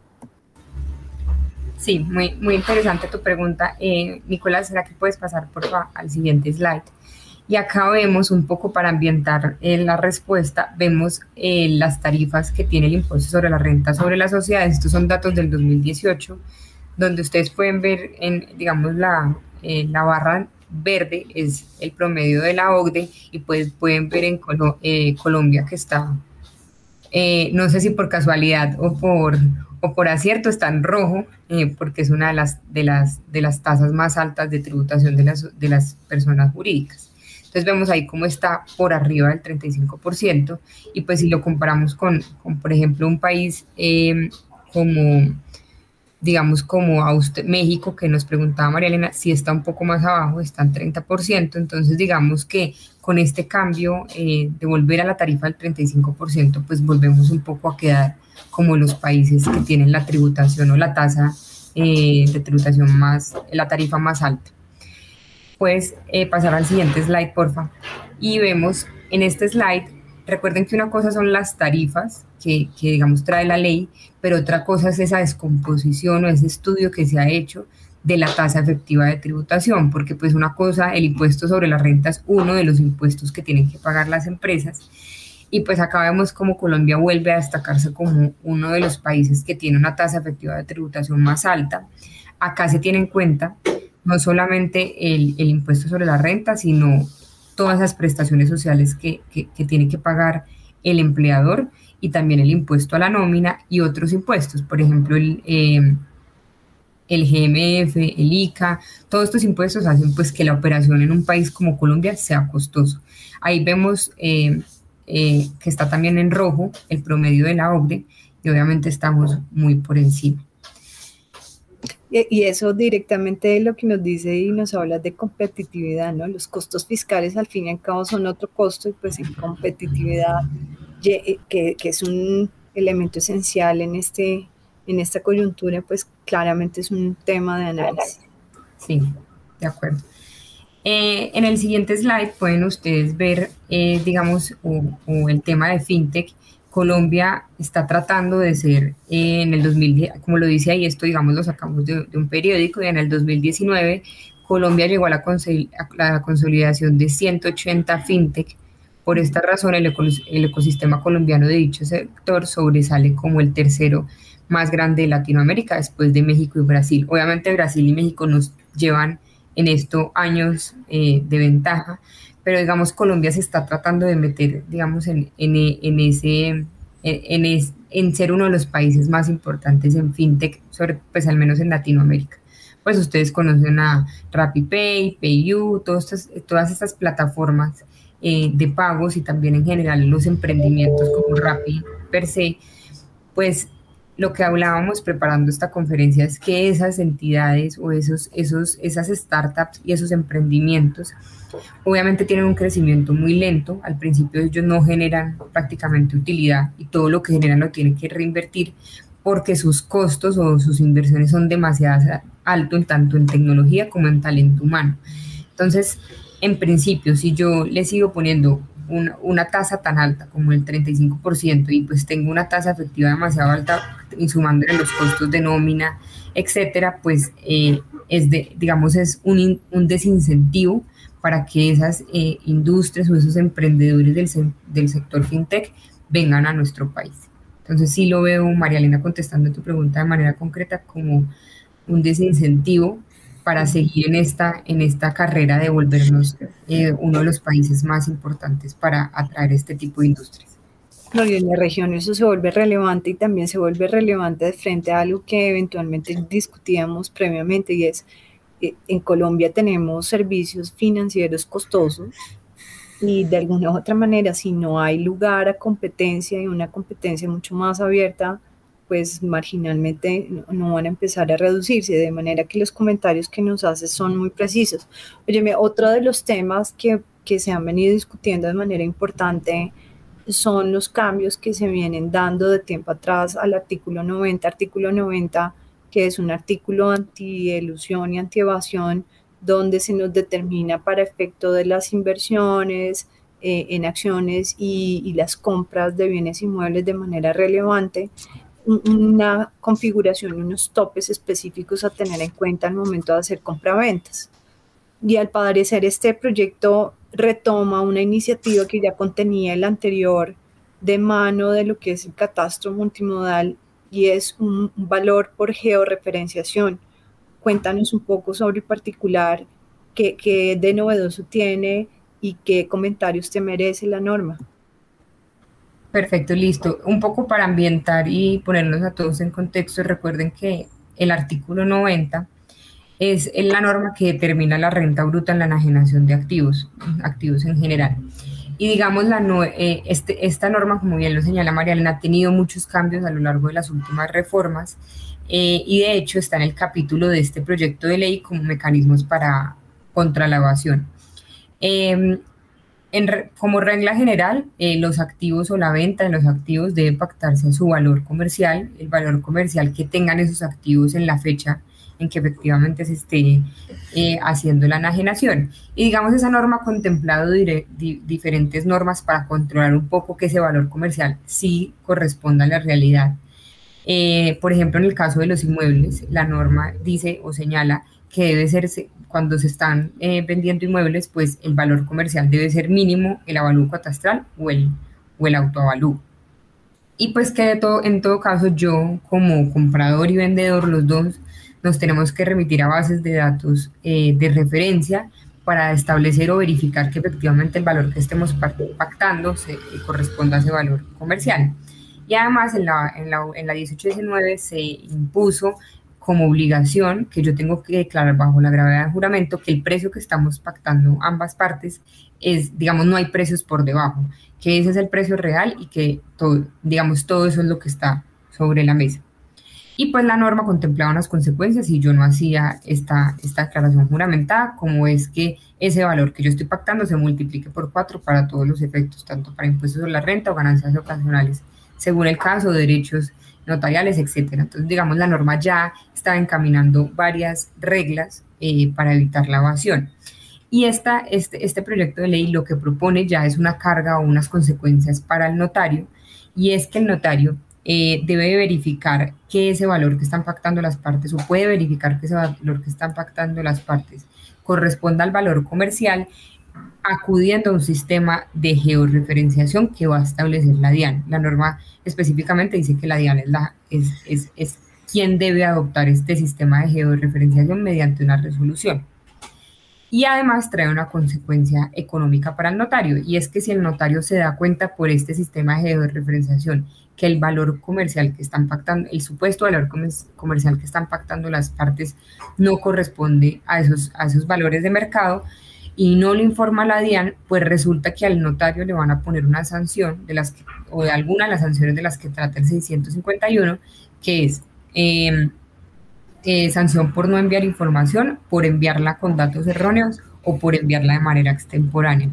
Sí, muy, muy interesante tu pregunta. Eh, Nicolás, ¿será que puedes pasar por al siguiente slide? Y acá vemos un poco para ambientar eh, la respuesta, vemos eh, las tarifas que tiene el impuesto sobre la renta sobre las sociedades. Estos son datos del 2018, donde ustedes pueden ver, en, digamos, la, eh, la barra verde es el promedio de la OCDE y pues pueden ver en Colombia que está, no sé si por casualidad o por, o por acierto está en rojo, porque es una de las, de, las, de las tasas más altas de tributación de las, de las personas jurídicas. Entonces vemos ahí cómo está por arriba del 35% y pues si lo comparamos con, por ejemplo, un país em, como, digamos, como México, que nos preguntaba María Elena, si está un poco más abajo, está en 30%, entonces digamos que con este cambio eh, de volver a la tarifa del 35%, pues volvemos un poco a quedar como los países que tienen la tributación o la tasa eh, de tributación más, la tarifa más alta puedes eh, pasar al siguiente slide, porfa. Y vemos en este slide, recuerden que una cosa son las tarifas que, que, digamos trae la ley, pero otra cosa es esa descomposición o ese estudio que se ha hecho de la tasa efectiva de tributación, porque pues una cosa, el impuesto sobre la renta es uno de los impuestos que tienen que pagar las empresas, y pues acá como Colombia vuelve a destacarse como uno de los países que tiene una tasa efectiva de tributación más alta. Acá se tiene en cuenta no solamente el, impuesto sobre la renta, sino todas las prestaciones sociales que, tiene que pagar el empleador y también el impuesto a la nómina y otros impuestos, por ejemplo, el, em, el GMF, el ICA, todos estos impuestos hacen pues que la operación en un país como Colombia sea costoso. Ahí vemos em, eh, que está también en rojo el promedio de la OCDE y obviamente estamos muy por encima. Y eso directamente es lo que nos dice y nos habla de competitividad, ¿no? Los costos fiscales al fin y al cabo son otro costo y pues en competitividad, que, que es un elemento esencial en, este, en esta coyuntura, pues claramente es un tema de análisis. Sí, de acuerdo. Eh, en el siguiente slide pueden ustedes ver, eh, digamos, o el tema de fintech Colombia está tratando de ser eh, en el 2010, como lo dice ahí, esto digamos lo sacamos de, un periódico y en el 2019 Colombia llegó a la, consolidación de 180 fintech. Por esta razón el, ecosistema colombiano de dicho sector sobresale como el tercero más grande de Latinoamérica después de México y Brasil. Obviamente Brasil y México nos llevan en esto años eh, de ventaja, pero digamos Colombia se está tratando de meter, digamos, en, en, ese, en, en, ser uno de los países más importantes en fintech, pues al menos en Latinoamérica. Pues ustedes conocen a RappiPay, PayU, todas estas, todas estas plataformas eh, de pagos y también en general los emprendimientos como Rappi per se, pues lo que hablábamos preparando esta conferencia es que esas entidades o esos, esos, esas startups y esos emprendimientos obviamente tienen un crecimiento muy lento. Al principio ellos no generan prácticamente utilidad y todo lo que generan lo tienen que reinvertir porque sus costos o sus inversiones son demasiado altos tanto en tecnología como en talento humano. Entonces, en principio, si yo le sigo poniendo una, tasa tan alta como el 35% y pues tengo una tasa efectiva demasiado alta y sumándole los costos de nómina, etcétera, pues eh, es de, digamos, es un, desincentivo para que esas eh, industrias o esos emprendedores del, del sector fintech vengan a nuestro país. Entonces sí lo veo, María Elena, contestando tu pregunta de manera concreta, como un desincentivo para seguir en esta, en esta carrera de volvernos eh, uno de los países más importantes para atraer este tipo de industrias. No, y en la región eso se vuelve relevante y también se vuelve relevante frente a algo que eventualmente discutíamos previamente y es, eh, en Colombia tenemos servicios financieros costosos y de alguna u otra manera si no hay lugar a competencia y una competencia mucho más abierta, pues marginalmente no, van a empezar a reducirse, de manera que los comentarios que nos haces son muy precisos. Oye, otro de los temas que, que se han venido discutiendo de manera importante son los cambios que se vienen dando de tiempo atrás al artículo 90, artículo 90, que es un artículo anti-elusión y anti-evasión, donde se nos determina para efecto de las inversiones, eh, en acciones y, las compras de bienes inmuebles de manera relevante, una configuración unos topes específicos a tener en cuenta al momento de hacer compraventas. Y al parecer este proyecto retoma una iniciativa que ya contenía el anterior de mano de lo que es el catastro multimodal y es un valor por georreferenciación. Cuéntanos un poco sobre el particular, qué, qué de novedoso tiene y qué comentarios te merece la norma. Perfecto, listo. Un poco para ambientar y ponernos a todos en contexto, recuerden que el artículo 90 es la norma que determina la renta bruta en la enajenación de activos, activos en general. Y digamos, la, eh, este, esta norma, como bien lo señala María Elena, ha tenido muchos cambios a lo largo de las últimas reformas eh, y de hecho está en el capítulo de este proyecto de ley como mecanismos para contra la evasión. Em, como regla general, eh, los activos o la venta de los activos debe pactarse en su valor comercial, el valor comercial que tengan esos activos en la fecha en que efectivamente se esté eh, haciendo la enajenación. Y digamos, esa norma ha contemplado diferentes normas para controlar un poco que ese valor comercial sí corresponda a la realidad. Eh, por ejemplo, en el caso de los inmuebles, la norma dice o señala que debe ser, cuando se están eh, vendiendo inmuebles, pues el valor comercial debe ser mínimo el avalúo catastral o el, o el autoavalúo. Y pues que todo, en todo caso yo como comprador y vendedor, los dos, nos tenemos que remitir a bases de datos eh, de referencia para establecer o verificar que efectivamente el valor que estemos pactando se, corresponda a ese valor comercial. Y además en la, en la, en la 1819 se impuso como obligación que yo tengo que declarar bajo la gravedad de juramento que el precio que estamos pactando ambas partes es, digamos, no hay precios por debajo, que ese es el precio real y que todo, digamos, todo eso es lo que está sobre la mesa. Y pues la norma contemplaba unas consecuencias y yo no hacía esta, esta declaración juramentada, como es que ese valor que yo estoy pactando se multiplique por cuatro para todos los efectos, tanto para impuestos sobre la renta o ganancias ocasionales, según el caso, derechos notariales, etcétera. Entonces, digamos, la norma ya está encaminando varias reglas eh, para evitar la evasión. Y esta, este, este proyecto de ley lo que propone ya es una carga o unas consecuencias para el notario, y es que el notario eh, debe verificar que ese valor que están pactando las partes o puede verificar que ese valor que están pactando las partes corresponda al valor comercial acudiendo a un sistema de georreferenciación que va a establecer la DIAN. La norma específicamente dice que la DIAN es, la, es, quien debe adoptar este sistema de georreferenciación mediante una resolución y además trae una consecuencia económica para el notario, y es que si el notario se da cuenta por este sistema de referenciación que el valor comercial que están pactando, el supuesto valor comercial que están pactando las partes no corresponde a esos, a esos valores de mercado y no le informa la DIAN, pues resulta que al notario le van a poner una sanción de las o de alguna de las sanciones de las que trata el 651, que es eh, eh, sanción por no enviar información, por enviarla con datos erróneos o por enviarla de manera extemporánea.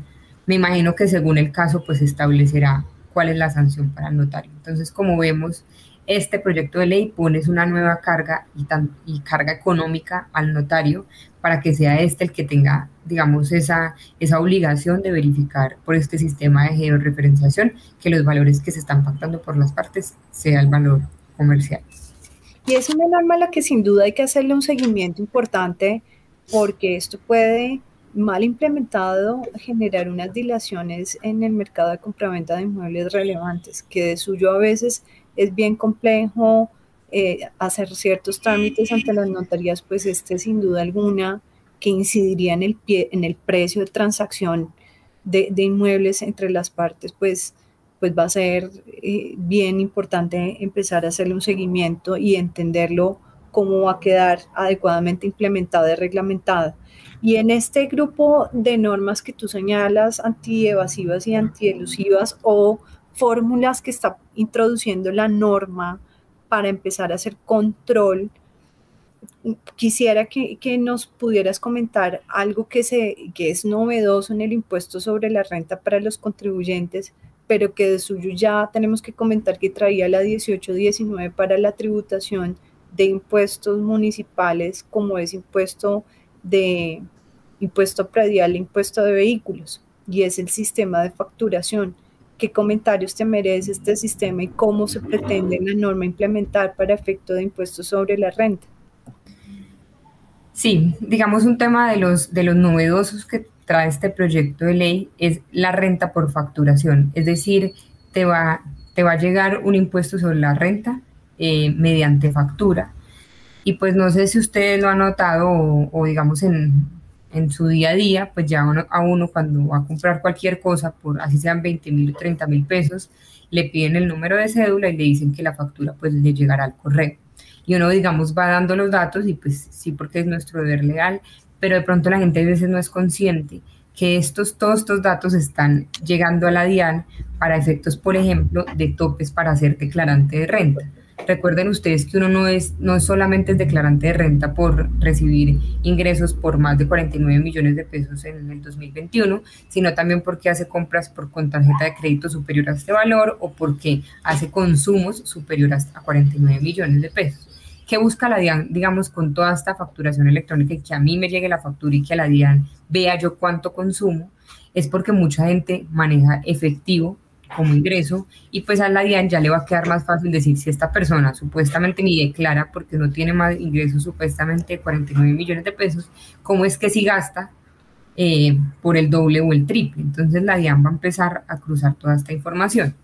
Me imagino que según el caso, pues establecerá cuál es la sanción para el notario. Entonces, como vemos, este proyecto de ley pone una nueva carga y, y carga económica al notario para que sea este el que tenga, digamos, esa, esa obligación de verificar por este sistema de georreferenciación que los valores que se están pactando por las partes sea el valor comercial. Y es una norma a la que sin duda hay que hacerle un seguimiento importante porque esto puede, mal implementado, generar unas dilaciones en el mercado de compraventa de inmuebles relevantes, que de suyo a veces es bien complejo eh, hacer ciertos trámites ante las notarías, pues este sin duda alguna que incidiría en el, pie, en el precio de transacción de, inmuebles entre las partes, pues pues va a ser eh, bien importante empezar a hacerle un seguimiento y entenderlo cómo va a quedar adecuadamente implementada y reglamentada. Y en este grupo de normas que tú señalas, antievasivas y antielusivas o fórmulas que está introduciendo la norma para empezar a hacer control, quisiera que, nos pudieras comentar algo que, se, que es novedoso en el impuesto sobre la renta para los contribuyentes, pero que de suyo ya tenemos que comentar que traía la 1819 para la tributación de impuestos municipales, como es impuesto de impuesto predial impuesto de vehículos. y es el sistema de facturación. ¿Qué comentarios te merece este sistema y cómo se pretende la norma implementar para efecto de impuestos sobre la renta? Sí, digamos un tema de los, de los novedosos que trae este proyecto de ley es la renta por facturación, es decir, te va, te va a llegar un impuesto sobre la renta eh, mediante factura. Y pues no sé si ustedes lo han notado o, digamos en, en, su día a día, pues ya a uno cuando va a comprar cualquier cosa, por así sean 20 mil o 30 mil pesos, le piden el número de cédula y le dicen que la factura pues le llegará al correo. Y uno, digamos, va dando los datos y pues sí, porque es nuestro deber legal, pero de pronto la gente a veces no es consciente que estos, todos estos datos están llegando a la DIAN para efectos, por ejemplo, de topes para ser declarante de renta. Recuerden ustedes que uno no es, no solamente es declarante de renta por recibir ingresos por más de 49 millones de pesos en el 2021, sino también porque hace compras por con tarjeta de crédito superior a este valor o porque hace consumos superiores a 49 millones de pesos. ¿Qué busca la DIAN, digamos, con toda esta facturación electrónica y que a mí me llegue la factura y que la DIAN vea yo cuánto consumo? Es porque mucha gente maneja efectivo como ingreso y pues a la DIAN ya le va a quedar más fácil decir si esta persona supuestamente ni declara porque no tiene más ingresos supuestamente de 49 millones de pesos, ¿cómo es que si gasta eh, por el doble o el triple? Entonces la DIAN va a empezar a cruzar toda esta información.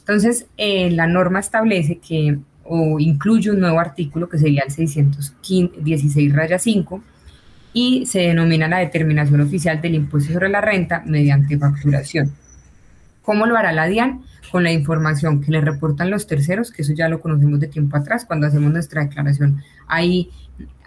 Entonces eh, la norma establece que o incluye un nuevo artículo que sería el 616 raya 5 y se denomina la determinación oficial del impuesto sobre la renta mediante facturación. ¿Cómo lo hará la DIAN? Con la información que le reportan los terceros, que eso ya lo conocemos de tiempo atrás, cuando hacemos nuestra declaración. Ahí,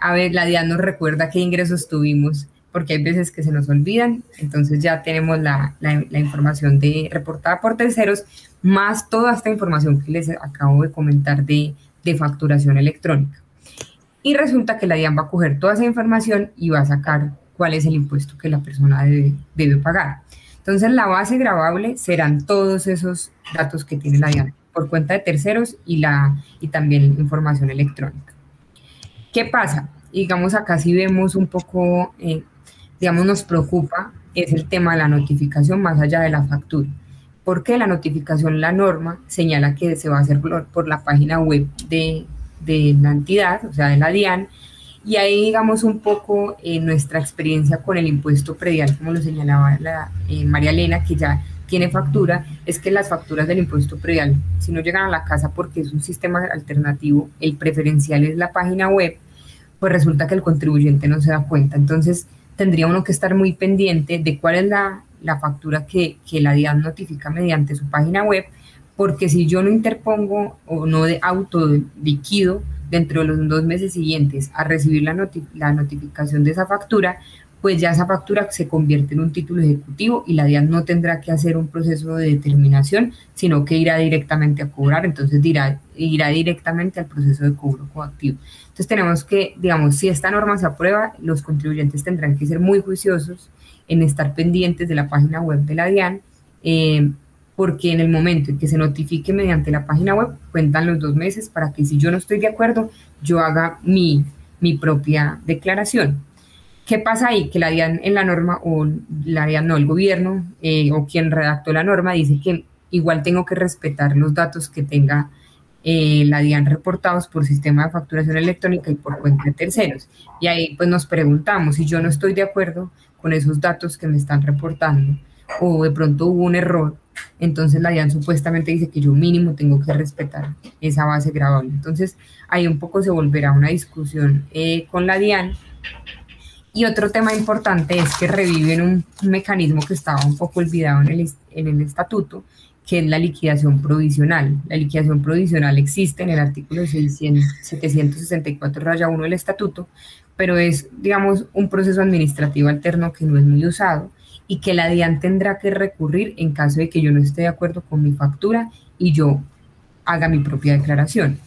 a ver, la DIAN nos recuerda qué ingresos tuvimos, porque hay veces que se nos olvidan, entonces ya tenemos la, la, la información de, reportada por terceros, más toda esta información que les acabo de comentar de, de facturación electrónica. Y resulta que la DIAN va a coger toda esa información y va a sacar cuál es el impuesto que la persona debe, pagar. Entonces, la base grabable serán todos esos datos que tiene la DIAN por cuenta de terceros y, la, y también información electrónica. ¿Qué pasa? Digamos, acá sí vemos un poco, eh, digamos, nos preocupa, es el tema de la notificación más allá de la factura porque la notificación, la norma, señala que se va a hacer por, la página web de, la entidad, o sea, de la DIAN, y ahí digamos un poco eh, nuestra experiencia con el impuesto predial, como lo señalaba la, eh, María Elena, que ya tiene factura, es que las facturas del impuesto predial, si no llegan a la casa porque es un sistema alternativo, el preferencial es la página web, pues resulta que el contribuyente no se da cuenta. Entonces, tendría uno que estar muy pendiente de cuál es la, la factura que, que la DIAN notifica mediante su página web, porque si yo no interpongo o no de auto liquido dentro de los dos meses siguientes a recibir la, la notificación de esa factura, pues ya esa factura se convierte en un título ejecutivo y la DIAN no tendrá que hacer un proceso de determinación, sino que irá directamente a cobrar, entonces irá, irá directamente al proceso de cobro coactivo. Entonces tenemos que, digamos, si esta norma se aprueba, los contribuyentes tendrán que ser muy juiciosos en estar pendientes de la página web de la DIAN, eh, porque en el momento en que se notifique mediante la página web, cuentan los dos meses para que si yo no estoy de acuerdo, yo haga mi, mi propia declaración. ¿Qué pasa ahí? Que la DIAN en la norma, o la DIAN no, el gobierno, eh, o quien redactó la norma, dice que igual tengo que respetar los datos que tenga eh, la DIAN reportados por sistema de facturación electrónica y por cuenta de terceros. Y ahí pues nos preguntamos, si yo no estoy de acuerdo, con esos datos que me están reportando o de pronto hubo un error, entonces la DIAN supuestamente dice que yo mínimo tengo que respetar esa base grabable. Entonces ahí un poco se volverá una discusión eh, con la DIAN. Y otro tema importante es que reviven un, mecanismo que estaba un poco olvidado en el, en el estatuto, que es la liquidación provisional. La liquidación provisional existe en el artículo 600, 764 raya 1 del estatuto, pero es, digamos, un proceso administrativo alterno que no es muy usado y que la DIAN tendrá que recurrir en caso de que yo no esté de acuerdo con mi factura y yo haga mi propia declaración.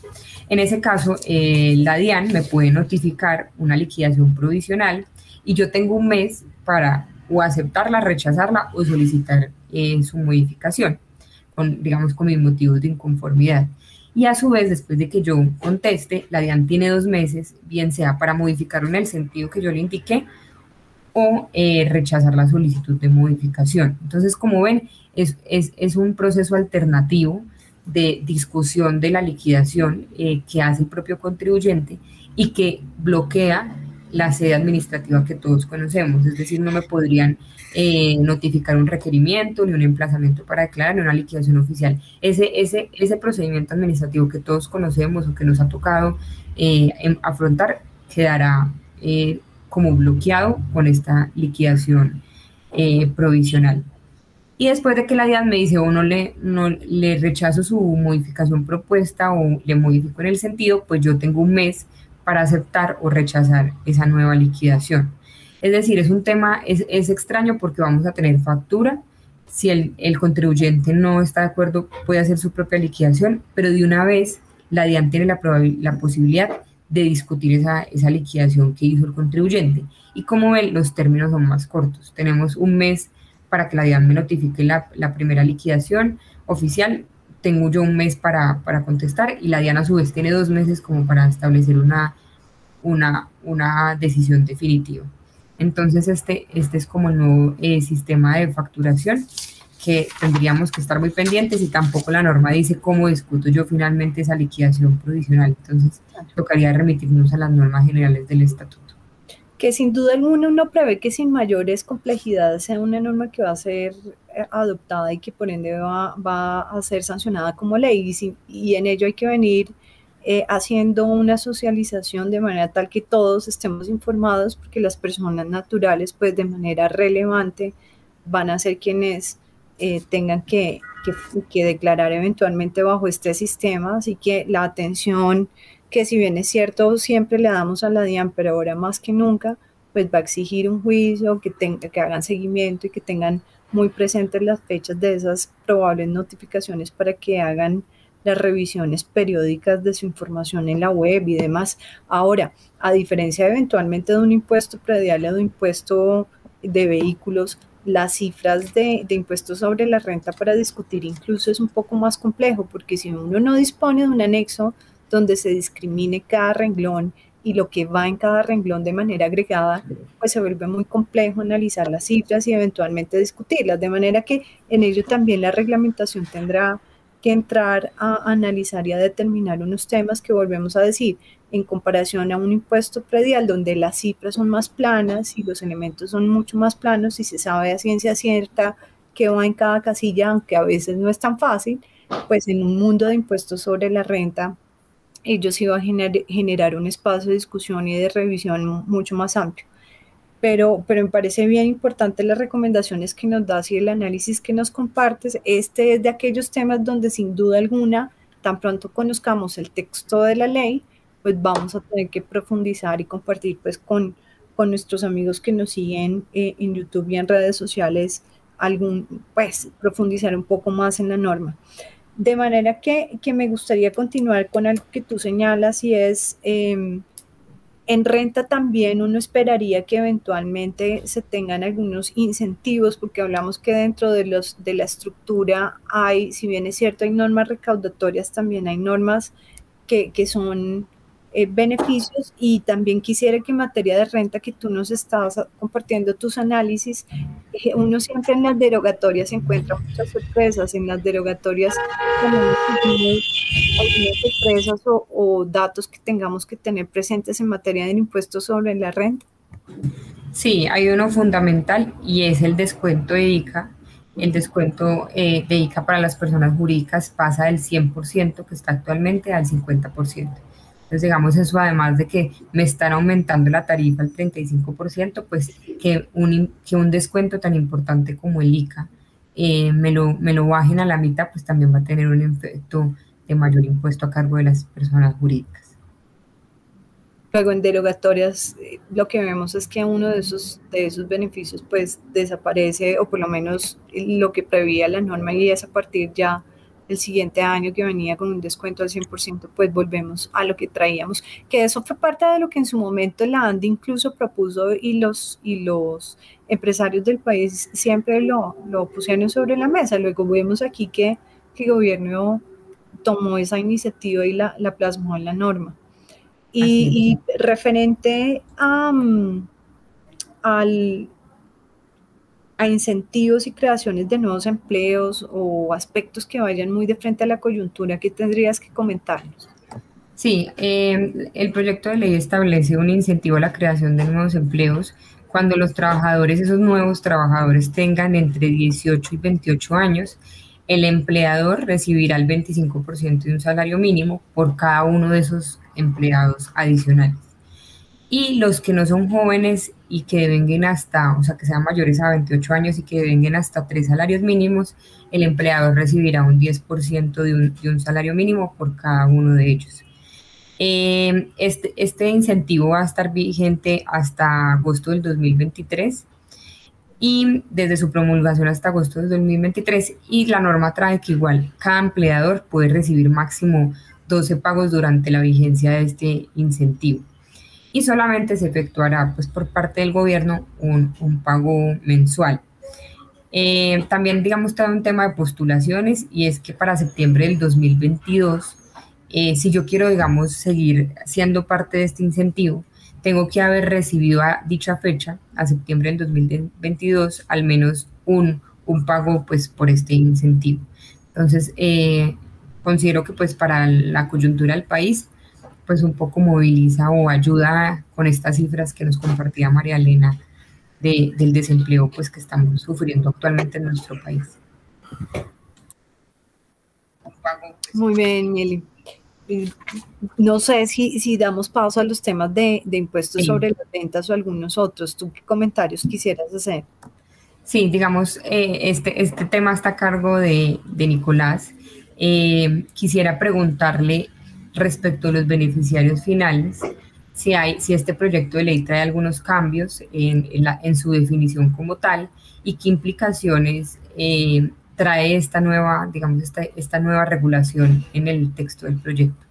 En ese caso, eh, la DIAN me puede notificar una liquidación provisional y yo tengo un mes para o aceptarla, rechazarla o solicitar eh, su modificación, con, digamos, con mis motivos de inconformidad y a su vez, después de que yo conteste, la DIAN tiene dos meses, bien sea para modificarlo en el sentido que yo le indiqué o eh, rechazar la solicitud de modificación. Entonces, como ven, es, es, es un proceso alternativo de discusión de la liquidación eh, que hace el propio contribuyente y que bloquea la sede administrativa que todos conocemos, es decir, no me podrían eh, notificar un requerimiento, ni un emplazamiento para declarar, ni una liquidación oficial. Ese, ese, ese procedimiento administrativo que todos conocemos o que nos ha tocado eh, em, afrontar quedará eh, como bloqueado con esta liquidación provisional. Y después de que la DIAN me dice o no le, no le rechazo su modificación propuesta o le modifico en el sentido, pues yo tengo un mes para aceptar o rechazar esa nueva liquidación. Es decir, es un tema, es, es extraño porque vamos a tener factura. Si el, el, contribuyente no está de acuerdo, puede hacer su propia liquidación, pero de una vez la DIAN tiene la, la posibilidad de discutir esa, esa liquidación que hizo el contribuyente. Y como ven, los términos son más cortos. Tenemos un mes para que la DIAN me notifique la, la primera liquidación oficial, tengo yo un mes para, para, contestar y la DIAN a su vez tiene dos meses como para establecer una, una, una decisión definitiva. Entonces, este, este es como el nuevo eh, sistema de facturación que tendríamos que estar muy pendientes y tampoco la norma dice cómo discuto yo finalmente esa liquidación provisional. Entonces, tocaría remitirnos a las normas generales del estatuto. Que sin duda alguna uno prevé que sin mayores complejidades sea una norma que va a ser eh, adoptada y que por ende va, va a ser sancionada como ley y, y en ello hay que venir eh, haciendo una socialización de manera tal que todos estemos informados, porque las personas naturales, pues de manera relevante, van a ser quienes eh, tengan que, que, declarar eventualmente bajo este sistema. Así que la atención, que si bien es cierto, siempre le damos a la DIAN, pero ahora más que nunca, pues va a exigir un juicio, que, tenga, que hagan seguimiento y que tengan muy presentes las fechas de esas probables notificaciones para que hagan las revisiones periódicas de su información en la web y demás. Ahora, a diferencia eventualmente de un impuesto predial o de un impuesto de vehículos, las cifras de, de, impuestos sobre la renta para discutir incluso es un poco más complejo, porque si uno no dispone de un anexo donde se discrimine cada renglón y lo que va en cada renglón de manera agregada, pues se vuelve muy complejo analizar las cifras y eventualmente discutirlas, de manera que en ello también la reglamentación tendrá que entrar a analizar y a determinar unos temas que volvemos a decir en comparación a un impuesto predial donde las cifras son más planas y los elementos son mucho más planos y se sabe a ciencia cierta qué va en cada casilla, aunque a veces no es tan fácil, pues en un mundo de impuestos sobre la renta, ellos iban a generar un espacio de discusión y de revisión mucho más amplio pero, pero me parece bien importante las recomendaciones que nos das y el análisis que nos compartes. Este es de aquellos temas donde sin duda alguna, tan pronto conozcamos el texto de la ley, pues vamos a tener que profundizar y compartir pues con, con nuestros amigos que nos siguen eh, en YouTube y en redes sociales, algún, pues profundizar un poco más en la norma. De manera que, que me gustaría continuar con algo que tú señalas y es... Eh, en renta también uno esperaría que eventualmente se tengan algunos incentivos, porque hablamos que dentro de, los, de la estructura hay, si bien es cierto, hay normas recaudatorias, también hay normas que, que son eh, beneficios y también quisiera que en materia de renta que tú nos estabas compartiendo tus análisis, eh, uno siempre en las derogatorias encuentra muchas sorpresas, en las derogatorias algunas sorpresas o, datos que tengamos que tener presentes en materia del impuesto sobre la renta. Sí, hay uno fundamental y es el descuento de ICA. El descuento eh, de ICA para las personas jurídicas pasa del 100% que está actualmente al 50%. Entonces, digamos eso, además de que me están aumentando la tarifa al 35%, pues que un, que un descuento tan importante como el ICA eh, me, lo, me lo bajen a la mitad, pues también va a tener un efecto de mayor impuesto a cargo de las personas jurídicas. Luego en derogatorias eh, lo que vemos es que uno de esos, de esos beneficios pues desaparece o por lo menos lo que prevía la norma y es a partir ya el siguiente año que venía con un descuento al 100%, pues volvemos a lo que traíamos, que eso fue parte de lo que en su momento la ANDI incluso propuso y los, y los empresarios del país siempre lo, lo pusieron sobre la mesa. Luego vemos aquí que, que el gobierno tomó esa iniciativa y la, la plasmó en la norma. Y, y referente a, al, a incentivos y creaciones de nuevos empleos o aspectos que vayan muy de frente a la coyuntura, ¿qué tendrías que comentarnos? Sí, eh, el proyecto de ley establece un incentivo a la creación de nuevos empleos cuando los trabajadores, esos nuevos trabajadores tengan entre 18 y 28 años, el empleador recibirá el 25% de un salario mínimo por cada uno de esos empleados adicionales. Y los que no son jóvenes y que vengan hasta, o sea, que sean mayores a 28 años y que vengan hasta tres salarios mínimos, el empleador recibirá un 10% de un, salario mínimo por cada uno de ellos. Eh, este, este incentivo va a estar vigente hasta agosto del 2023 y desde su promulgación hasta agosto del 2023 y la norma trae que igual cada empleador puede recibir máximo 12 pagos durante la vigencia de este incentivo y solamente se efectuará pues por parte del gobierno un, un pago mensual. Eh, también digamos está un tema de postulaciones y es que para septiembre del 2022 eh, si yo quiero, digamos, seguir siendo parte de este incentivo, tengo que haber recibido a dicha fecha, a septiembre del 2022, al menos un, un pago pues, por este incentivo. Entonces, eh, considero que pues para la coyuntura del país, pues un poco moviliza o ayuda con estas cifras que nos compartía María Elena de, del desempleo pues que estamos sufriendo actualmente en nuestro país. Muy bien, Mieli no sé si, si damos paso a los temas de, impuestos sobre las ventas o algunos otros. ¿Tú qué comentarios quisieras hacer? Sí, digamos, eh, este, este tema está a cargo de, Nicolás. Eh, quisiera preguntarle respecto a los beneficiarios finales, si, hay, si este proyecto de ley trae algunos cambios en, en, su definición como tal y qué implicaciones eh, trae esta nueva, digamos, esta, esta nueva regulación en el texto del proyecto.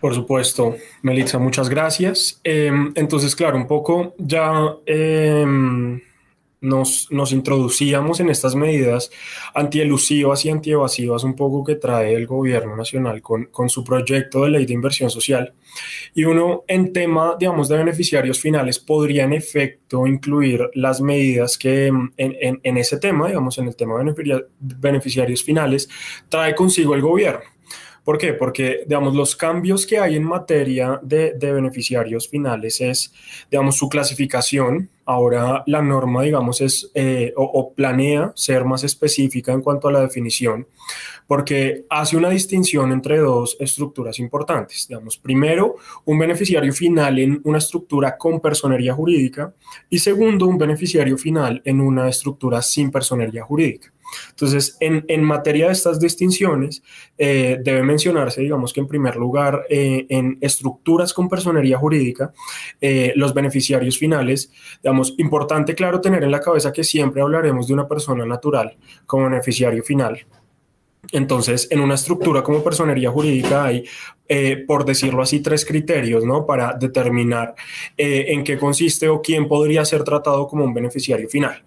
Por supuesto, Melissa, muchas gracias. Em, entonces, claro, un poco ya em, nos, nos, introducíamos en estas medidas antielusivas y antievasivas un poco que trae el gobierno nacional con, con, su proyecto de ley de inversión social. Y uno en tema, digamos, de beneficiarios finales podría en efecto incluir las medidas que en, en, en ese tema, digamos, en el tema de beneficiarios finales, trae consigo el gobierno. ¿Por qué? Porque, digamos, los cambios que hay en materia de, beneficiarios finales es, digamos, su clasificación. Ahora la norma, digamos, es eh, o, planea ser más específica en cuanto a la definición, porque hace una distinción entre dos estructuras importantes. Digamos, primero, un beneficiario final en una estructura con personería jurídica y segundo, un beneficiario final en una estructura sin personería jurídica. Entonces, en, materia de estas distinciones, eh, debe mencionarse, digamos que en primer lugar, eh, en estructuras con personería jurídica, eh, los beneficiarios finales, digamos, importante, claro, tener en la cabeza que siempre hablaremos de una persona natural como beneficiario final. Entonces, en una estructura como personería jurídica hay eh, por decirlo así, tres criterios, ¿no? Para determinar eh, en qué consiste o quién podría ser tratado como un beneficiario final.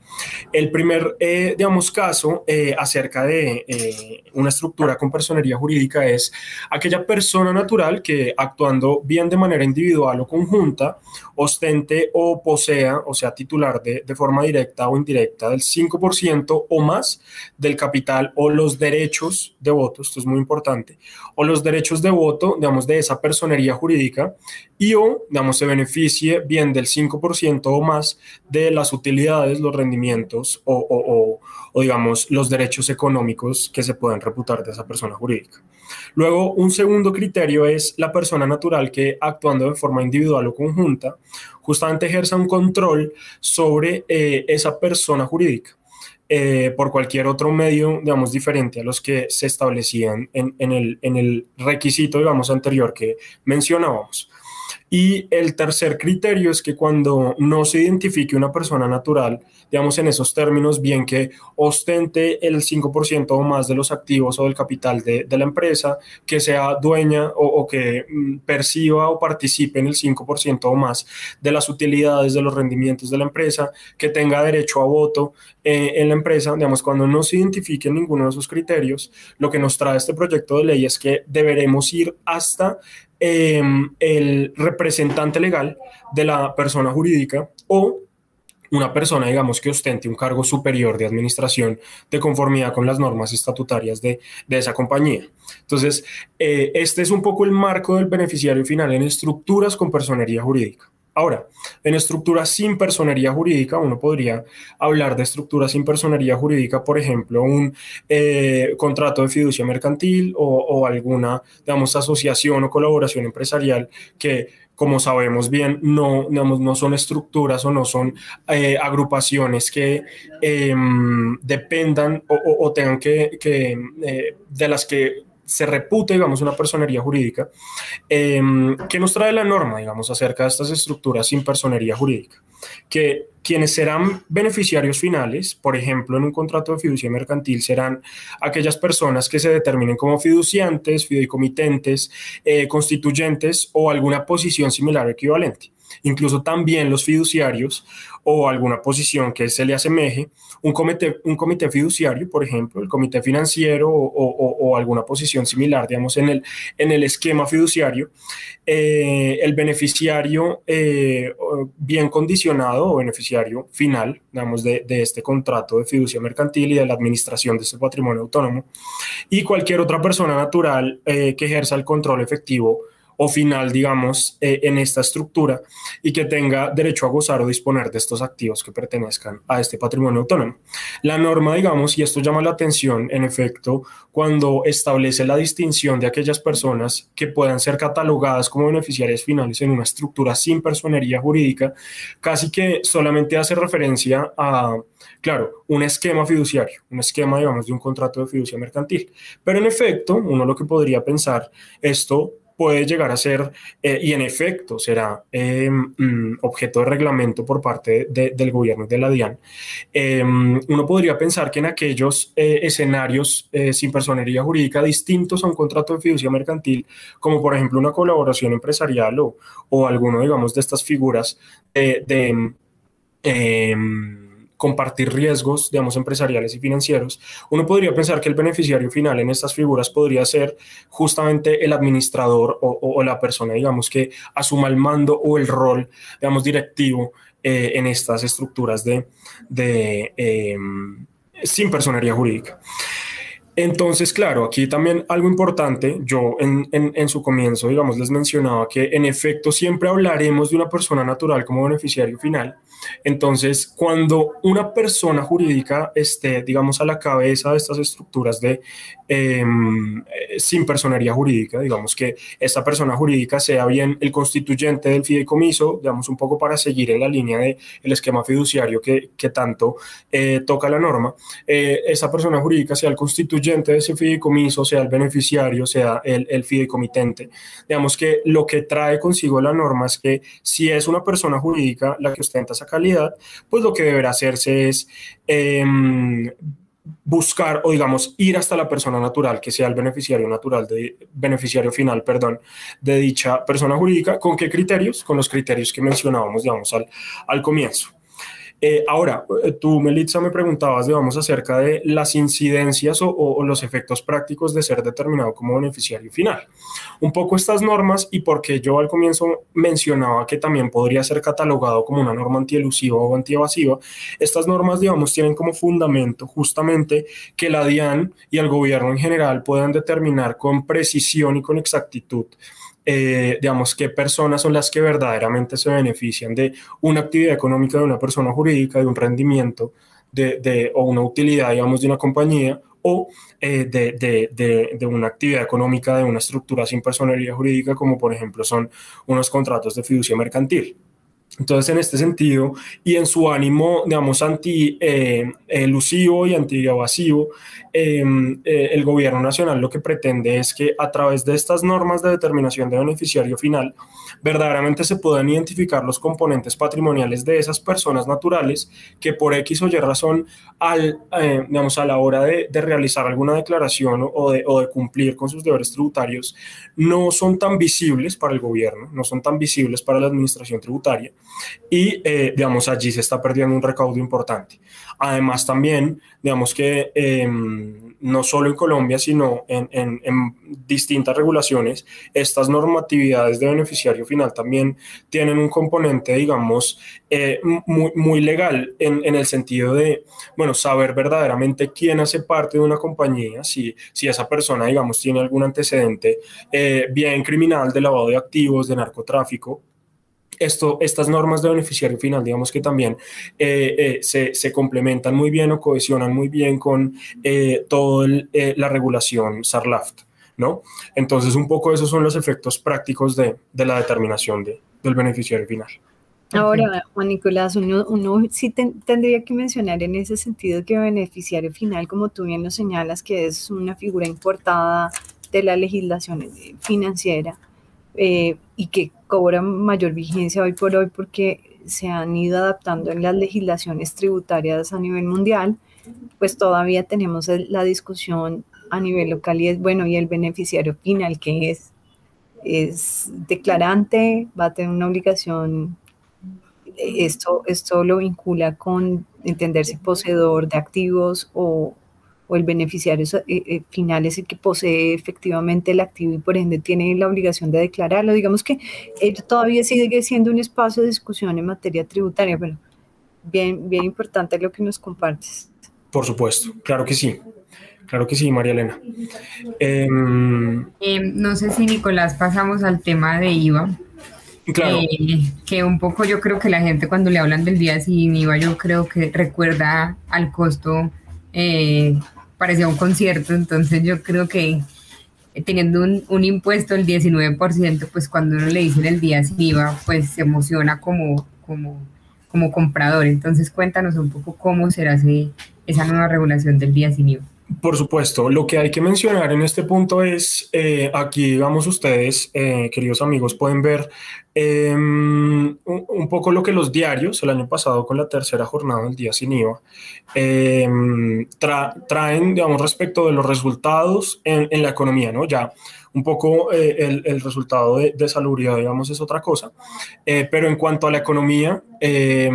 El primer, eh, digamos, caso acerca de una estructura con personería jurídica es aquella persona natural que actuando bien de manera individual o conjunta, ostente o posea, o sea, titular de, de forma directa o indirecta del 5% o más del capital o los derechos de voto, esto es muy importante, o los derechos de voto digamos, de esa personería jurídica y o, digamos, se beneficie bien del 5% o más de las utilidades, los rendimientos o, o, o, digamos, los derechos económicos que se puedan reputar de esa persona jurídica. Luego, un segundo criterio es la persona natural que actuando de forma individual o conjunta, justamente ejerza un control sobre eh, esa persona jurídica. Eh, por cualquier otro medio, digamos, diferente a los que se establecían en, el, en el requisito, digamos, anterior que mencionábamos. Y el tercer criterio es que cuando no se identifique una persona natural, digamos en esos términos, bien que ostente el 5% o más de los activos o del capital de, de la empresa, que sea dueña o, que mm, perciba o participe en el 5% o más de las utilidades, de los rendimientos de la empresa, que tenga derecho a voto eh, en la empresa, digamos, cuando no se identifique ninguno de esos criterios, lo que nos trae este proyecto de ley es que deberemos ir hasta Em, el representante legal de la persona jurídica o una persona, digamos, que ostente un cargo superior de administración de conformidad con las normas estatutarias de, esa compañía. Entonces, eh, este es un poco el marco del beneficiario final en estructuras con personería jurídica. Ahora, en estructuras sin personería jurídica, uno podría hablar de estructuras sin personería jurídica, por ejemplo, un eh, contrato de fiducia mercantil o, alguna, digamos, asociación o colaboración empresarial que como sabemos bien, no, no son estructuras o no son eh, agrupaciones que em, dependan o, tengan que, eh, de las que se repute, digamos, una personería jurídica, em, que nos trae la norma, digamos, acerca de estas estructuras sin personería jurídica, que quienes serán beneficiarios finales, por ejemplo, en un contrato de fiducia mercantil, serán aquellas personas que se determinen como fiduciantes, fideicomitentes, eh, constituyentes o alguna posición similar o equivalente incluso también los fiduciarios o alguna posición que se le asemeje, un comité, un comité fiduciario, por ejemplo, el comité financiero o, alguna posición similar, digamos, en el, en el esquema fiduciario, eh, el beneficiario eh, bien condicionado o beneficiario final, digamos, de, este contrato de fiducia mercantil y de la administración de este patrimonio autónomo, y cualquier otra persona natural eh, que ejerza el control efectivo o final, digamos, eh, en esta estructura y que tenga derecho a gozar o disponer de estos activos que pertenezcan a este patrimonio autónomo. La norma, digamos, y esto llama la atención, en efecto, cuando establece la distinción de aquellas personas que puedan ser catalogadas como beneficiarias finales en una estructura sin personería jurídica, casi que solamente hace referencia a, claro, un esquema fiduciario, un esquema, digamos, de un contrato de fiducia mercantil. Pero en efecto, uno lo que podría pensar, esto puede llegar a ser, eh, y en efecto será mm, objeto de reglamento por parte del gobierno de la DIAN, em, uno podría pensar que en aquellos eh, escenarios eh, sin personería jurídica distintos a un contrato de fiducia mercantil, como por ejemplo una colaboración empresarial o, o alguno, digamos, de estas figuras de em, compartir riesgos, digamos, empresariales y financieros, uno podría pensar que el beneficiario final en estas figuras podría ser justamente el administrador o, la persona, digamos, que asuma el mando o el rol, digamos, directivo eh, en estas estructuras de, em, sin personería jurídica. Entonces, claro, aquí también algo importante, yo en, en, su comienzo, digamos, les mencionaba que en efecto siempre hablaremos de una persona natural como beneficiario final. Entonces, cuando una persona jurídica esté, digamos, a la cabeza de estas estructuras de em, eh, sin personería jurídica, digamos que esta persona jurídica sea bien el constituyente del fideicomiso, digamos, un poco para seguir en la línea del el esquema fiduciario que, que tanto eh, toca la norma, eh, esa persona jurídica sea el constituyente de ese fideicomiso, sea el beneficiario, sea el, el fideicomitente. Digamos que lo que trae consigo la norma es que si es una persona jurídica la que ostenta esa calidad, pues lo que deberá hacerse es em, buscar o digamos ir hasta la persona natural que sea el beneficiario natural de beneficiario final perdón de dicha persona jurídica. Con qué criterios con los criterios que mencionábamos digamos al, al comienzo eh, ahora, eh, tú, Melitza, me preguntabas, digamos, acerca de las incidencias o, los efectos prácticos de ser determinado como beneficiario final. Un poco estas normas y porque yo al comienzo mencionaba que también podría ser catalogado como una norma antielusiva o antievasiva, estas normas, digamos, tienen como fundamento justamente que la DIAN y el gobierno en general puedan determinar con precisión y con exactitud eh, digamos, qué personas son las que verdaderamente se benefician de una actividad económica de una persona jurídica, de un rendimiento de, o una utilidad, digamos, de una compañía o eh, de, de, de, una actividad económica de una estructura sin personalidad jurídica, como por ejemplo son unos contratos de fiducia mercantil. Entonces, en este sentido, y en su ánimo, digamos, anti-elusivo eh, y anti-evasivo, em, eh, el gobierno nacional lo que pretende es que a través de estas normas de determinación de beneficiario final, verdaderamente se puedan identificar los componentes patrimoniales de esas personas naturales que por X o Y razón, al, eh, digamos, a la hora de, realizar alguna declaración o de, o de cumplir con sus deberes tributarios, no son tan visibles para el gobierno, no son tan visibles para la administración tributaria y, eh, digamos, allí se está perdiendo un recaudo importante. Además, también, digamos que... Em, no solo en Colombia, sino en, distintas regulaciones, estas normatividades de beneficiario final también tienen un componente, digamos, eh, muy, legal en, el sentido de, bueno, saber verdaderamente quién hace parte de una compañía, si, si esa persona, digamos, tiene algún antecedente eh, bien criminal de lavado de activos, de narcotráfico, esto, estas normas de beneficiario final, digamos que también eh, eh, se, se, complementan muy bien o cohesionan muy bien con eh, toda la regulación SARLAFT, ¿no? Entonces, un poco esos son los efectos prácticos de, de la determinación de, del beneficiario final. Ahora, Juan Nicolás, uno, uno sí tendría que mencionar en ese sentido que beneficiario final, como tú bien lo señalas, que es una figura importada de la legislación financiera, eh, y que cobra mayor vigencia hoy por hoy porque se han ido adaptando en las legislaciones tributarias a nivel mundial, pues todavía tenemos la discusión a nivel local y es bueno, y el beneficiario final que es, es declarante, va a tener una obligación, esto, esto lo vincula con entenderse poseedor de activos o, o el beneficiario eh, eh, final es el que posee efectivamente el activo y por ende tiene la obligación de declararlo. Digamos que todavía sigue siendo un espacio de discusión en materia tributaria, pero bien, bien importante lo que nos compartes. Por supuesto, claro que sí. Claro que sí, María Elena. Em, no sé si Nicolás pasamos al tema de IVA. Claro. Eh, que un poco yo creo que la gente cuando le hablan del día sin IVA, yo creo que recuerda al costo parecía un concierto, entonces yo creo que teniendo un, un impuesto del 19%, pues cuando uno le dicen el día sin IVA, pues se emociona como, como, como comprador. Entonces cuéntanos un poco cómo será ese, esa nueva regulación del día sin IVA. Por supuesto, lo que hay que mencionar en este punto es, eh, aquí digamos ustedes, eh, queridos amigos, pueden ver em, un, poco lo que los diarios el año pasado con la tercera jornada del día sin IVA em, traen, digamos, respecto de los resultados en, en la economía, ¿no? Ya un poco eh, el, resultado de, de, salubridad, digamos, es otra cosa. Eh, pero en cuanto a la economía, eh,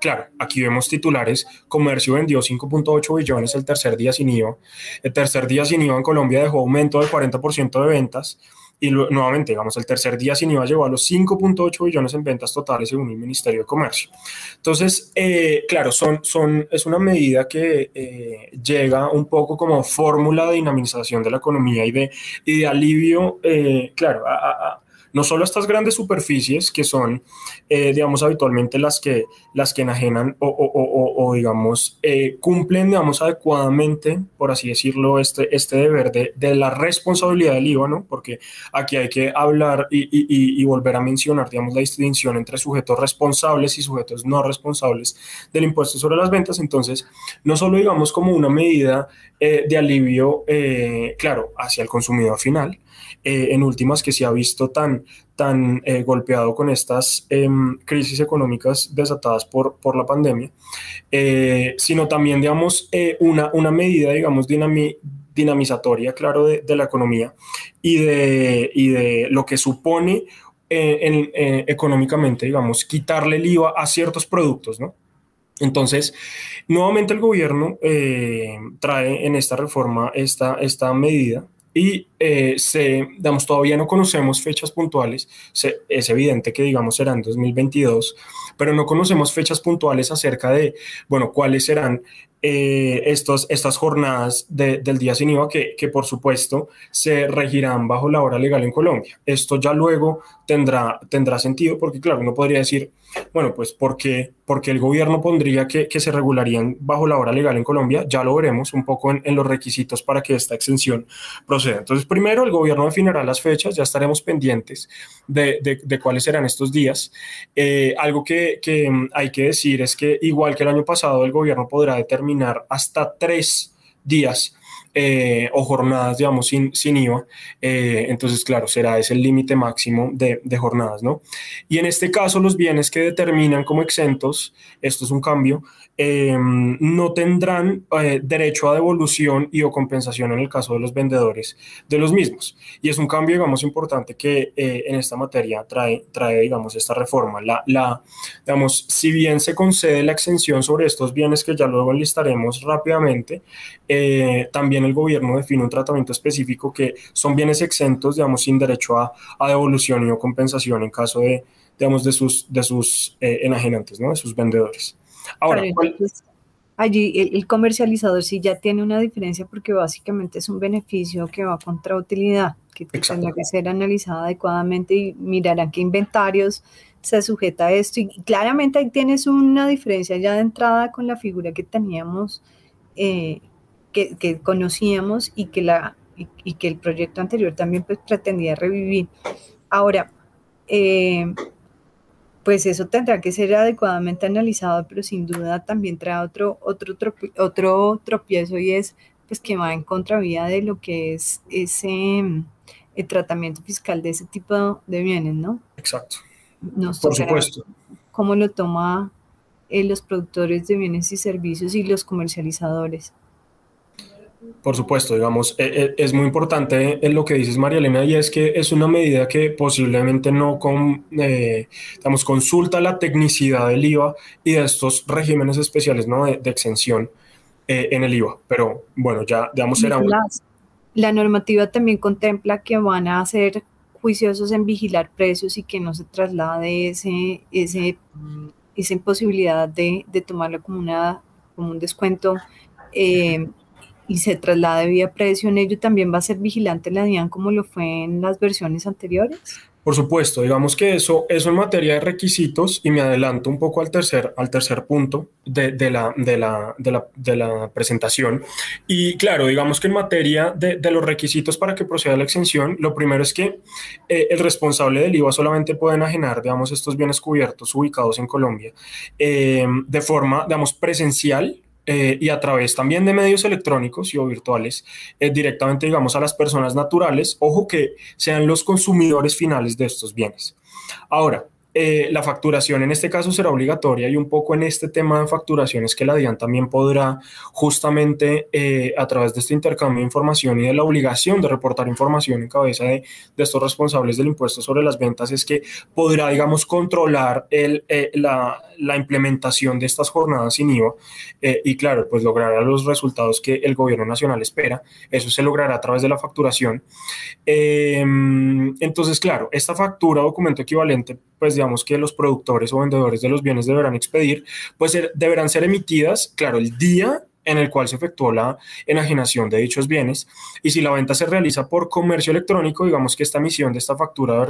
claro, aquí vemos titulares, comercio vendió 5.8 billones el tercer día sin IVA. El tercer día sin IVA en Colombia dejó aumento del 40% de ventas y nuevamente, digamos, el tercer día sin IVA llegó a los 5.8 billones en ventas totales según el Ministerio de Comercio. Entonces, eh, claro, son, son, es una medida que eh, llega un poco como fórmula de dinamización de la economía y de, y de alivio, eh, claro, a no solo estas grandes superficies que son, eh, digamos, habitualmente las que, las que enajenan o, digamos, eh, cumplen, digamos, adecuadamente, por así decirlo, este, este deber de, de la responsabilidad del IVA, ¿no? Porque aquí hay que hablar y, y, volver a mencionar, digamos, la distinción entre sujetos responsables y sujetos no responsables del impuesto sobre las ventas. Entonces, no solo, digamos, como una medida eh, de alivio, claro, hacia el consumidor final, eh, en últimas que se ha visto tan, tan eh, golpeado con estas em, crisis económicas desatadas por, por la pandemia, eh, sino también, digamos, una, una medida, digamos, dinamizatoria, claro, de, de, la economía y de, y de lo que supone en, económicamente, digamos, quitarle el IVA a ciertos productos, ¿no? Entonces, nuevamente el gobierno trae en esta reforma esta, esta medida y eh, se, todavía no conocemos fechas puntuales, es evidente que, digamos, será en 2022, pero no conocemos fechas puntuales acerca de, bueno, cuáles serán eh, estos, estas jornadas del día sin IVA que, que, por supuesto, se regirán bajo la hora legal en Colombia. Esto ya luego tendrá, tendrá sentido porque, claro, uno podría decir, bueno, pues, ¿por qué, porque el gobierno pondría que, que, se regularían bajo la hora legal en Colombia? Ya lo veremos un poco en, en los requisitos para que esta exención proceda. Entonces, primero, el gobierno definirá las fechas, ya estaremos pendientes de, de, cuáles serán estos días. Eh, algo que, que hay que decir es que, igual que el año pasado, el gobierno podrá determinar hasta tres días eh, o jornadas, digamos, sin, sin IVA. Eh, entonces, claro, será ese el límite máximo de, de, jornadas, ¿no? Y en este caso, los bienes que determinan como exentos, esto es un cambio, Em, no tendrán eh, derecho a devolución y o compensación en el caso de los vendedores de los mismos. Y es un cambio, digamos, importante que eh, en esta materia trae, trae, digamos, esta reforma. La, la, digamos, si bien se concede la exención sobre estos bienes que ya luego enlistaremos rápidamente, eh, también el gobierno define un tratamiento específico que son bienes exentos, digamos, sin derecho a, devolución y o compensación en caso de, digamos, de sus, de sus eh, enajenantes, ¿no? De sus vendedores. Ahora, allí el, comercializador sí ya tiene una diferencia porque básicamente es un beneficio que va contra utilidad, que tendrá que ser analizada adecuadamente y mirarán qué inventarios se sujeta a esto. Y claramente ahí tienes una diferencia ya de entrada con la figura que teníamos, eh, que, conocíamos y que, la, y, que el proyecto anterior también pues, pretendía revivir. Ahora, eh, pues eso tendrá que ser adecuadamente analizado, pero sin duda también trae otro, otro, otro tropiezo y es pues que va en contravía de lo que es ese el tratamiento fiscal de ese tipo de bienes, ¿no? Exacto. Por supuesto. ¿Cómo lo toma eh, los productores de bienes y servicios y los comercializadores? Por supuesto, digamos, eh, eh, es muy importante en lo que dices, María Elena, y es que es una medida que posiblemente no con, digamos, consulta la tecnicidad del IVA y de estos regímenes especiales ¿no? de, exención en el IVA. Pero bueno, ya, digamos, será un... La normativa también contempla que van a ser juiciosos en vigilar precios y que no se traslade ese, ese, esa imposibilidad de, de tomarlo como, una, como un descuento eh, y se traslade vía precio en ello, también va a ser vigilante la DIAN como lo fue en las versiones anteriores. Por supuesto, digamos que eso, eso en materia de requisitos, y me adelanto un poco al tercer, al tercer punto de, la, de, la, de, la, presentación. Y claro, digamos que en materia de, los requisitos para que proceda la exención, lo primero es que eh, el responsable del IVA solamente puede enajenar, digamos, estos bienes cubiertos ubicados en Colombia eh, de forma, digamos, presencial eh, y a través también de medios electrónicos y o virtuales eh, directamente, digamos, a las personas naturales, ojo que sean los consumidores finales de estos bienes. Ahora, eh, la facturación en este caso será obligatoria y un poco en este tema de facturación es que la DIAN también podrá justamente eh, a través de este intercambio de información y de la obligación de reportar información en cabeza de, estos responsables del impuesto sobre las ventas es que podrá, digamos, controlar el, eh, la, la, implementación de estas jornadas sin IVA y claro, pues logrará los resultados que el gobierno nacional espera. Eso se logrará a través de la facturación. entonces, claro, esta factura, documento equivalente, pues digamos que los productores o vendedores de los bienes deberán expedir, pues deberán ser emitidas, claro, el día en el cual se efectuó la enajenación de dichos bienes y si la venta se realiza por comercio electrónico, digamos que esta emisión de esta factura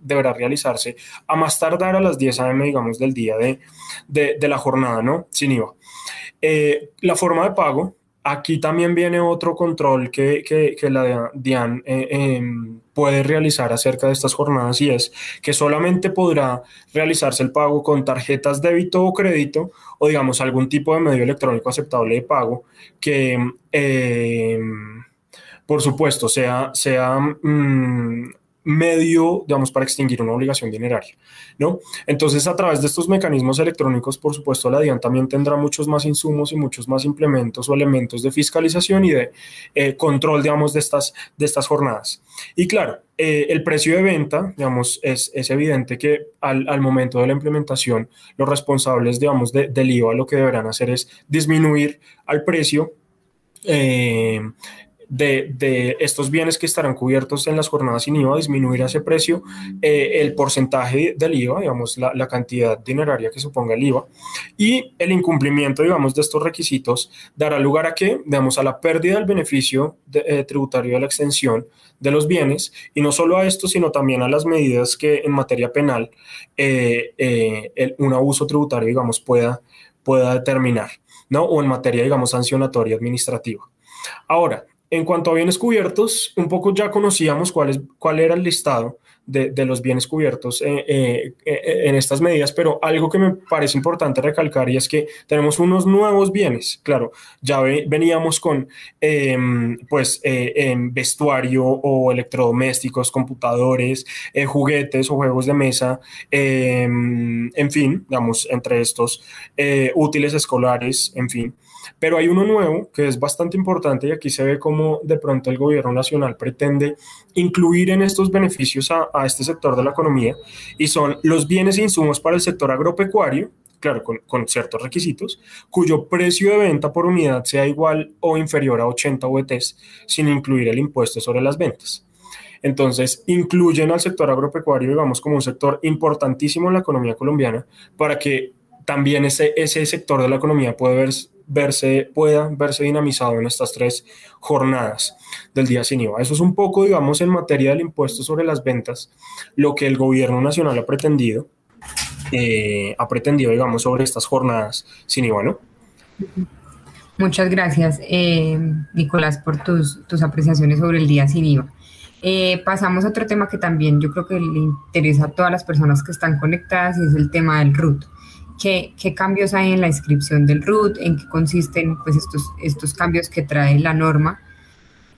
deberá realizarse a más tardar a las 10 a.m., digamos, del día de, de, la jornada, ¿no? Sin IVA. Eh, la forma de pago, Aquí también viene otro control que, que, la DIAN eh, em, puede realizar acerca de estas jornadas y es que solamente podrá realizarse el pago con tarjetas débito o crédito o digamos algún tipo de medio electrónico aceptable de pago que em, por supuesto sea, sea mm, medio, digamos, para extinguir una obligación dineraria, ¿no? Entonces, a través de estos mecanismos electrónicos, por supuesto, la DIAN también tendrá muchos más insumos y muchos más implementos o elementos de fiscalización y de eh, control, digamos, de estas, de estas jornadas. Y claro, eh, el precio de venta, digamos, es, es evidente que al, al, momento de la implementación, los responsables, digamos, de, del IVA lo que deberán hacer es disminuir al precio eh, de, estos bienes que estarán cubiertos en las jornadas sin IVA, disminuir ese precio eh, el porcentaje del IVA, digamos, la, cantidad dineraria que suponga el IVA, y el incumplimiento, digamos, de estos requisitos dará lugar a que, digamos, a la pérdida del beneficio eh, tributario de la extensión de los bienes, y no solo a esto, sino también a las medidas que en materia penal eh, un abuso tributario, digamos, pueda, pueda determinar, ¿no? O en materia, digamos, sancionatoria administrativa. Ahora, en cuanto a bienes cubiertos, un poco ya conocíamos cuál, cuál era el listado de, de los bienes cubiertos eh, eh, eh, en estas medidas, pero algo que me parece importante recalcar y es que tenemos unos nuevos bienes. Claro, ya veníamos con em, pues em, vestuario o electrodomésticos, computadores, juguetes o juegos de mesa, em, en fin, digamos, entre estos útiles escolares, en fin. Pero hay uno nuevo que es bastante importante y aquí se ve cómo de pronto el gobierno nacional pretende incluir en estos beneficios a, este sector de la economía y son los bienes e insumos para el sector agropecuario, claro, con, ciertos requisitos, cuyo precio de venta por unidad sea igual o inferior a 80 VTs, sin incluir el impuesto sobre las ventas. Entonces, incluyen al sector agropecuario, digamos, como un sector importantísimo en la economía colombiana, para que también ese, ese sector de la economía pueda verse, pueda verse dinamizado en estas tres jornadas del día sin IVA. Eso es un poco, digamos, en materia del impuesto sobre las ventas, lo que el gobierno nacional ha pretendido, eh, ha pretendido, digamos, sobre estas jornadas sin IVA, ¿no? Muchas gracias, eh, Nicolás, por tus, tus apreciaciones sobre el día sin IVA. Eh, pasamos a otro tema que también yo creo que le interesa a todas las personas que están conectadas y es el tema del RUT. ¿Qué, qué cambios hay en la inscripción del RUT? ¿En qué consisten pues, estos, estos cambios que trae la norma?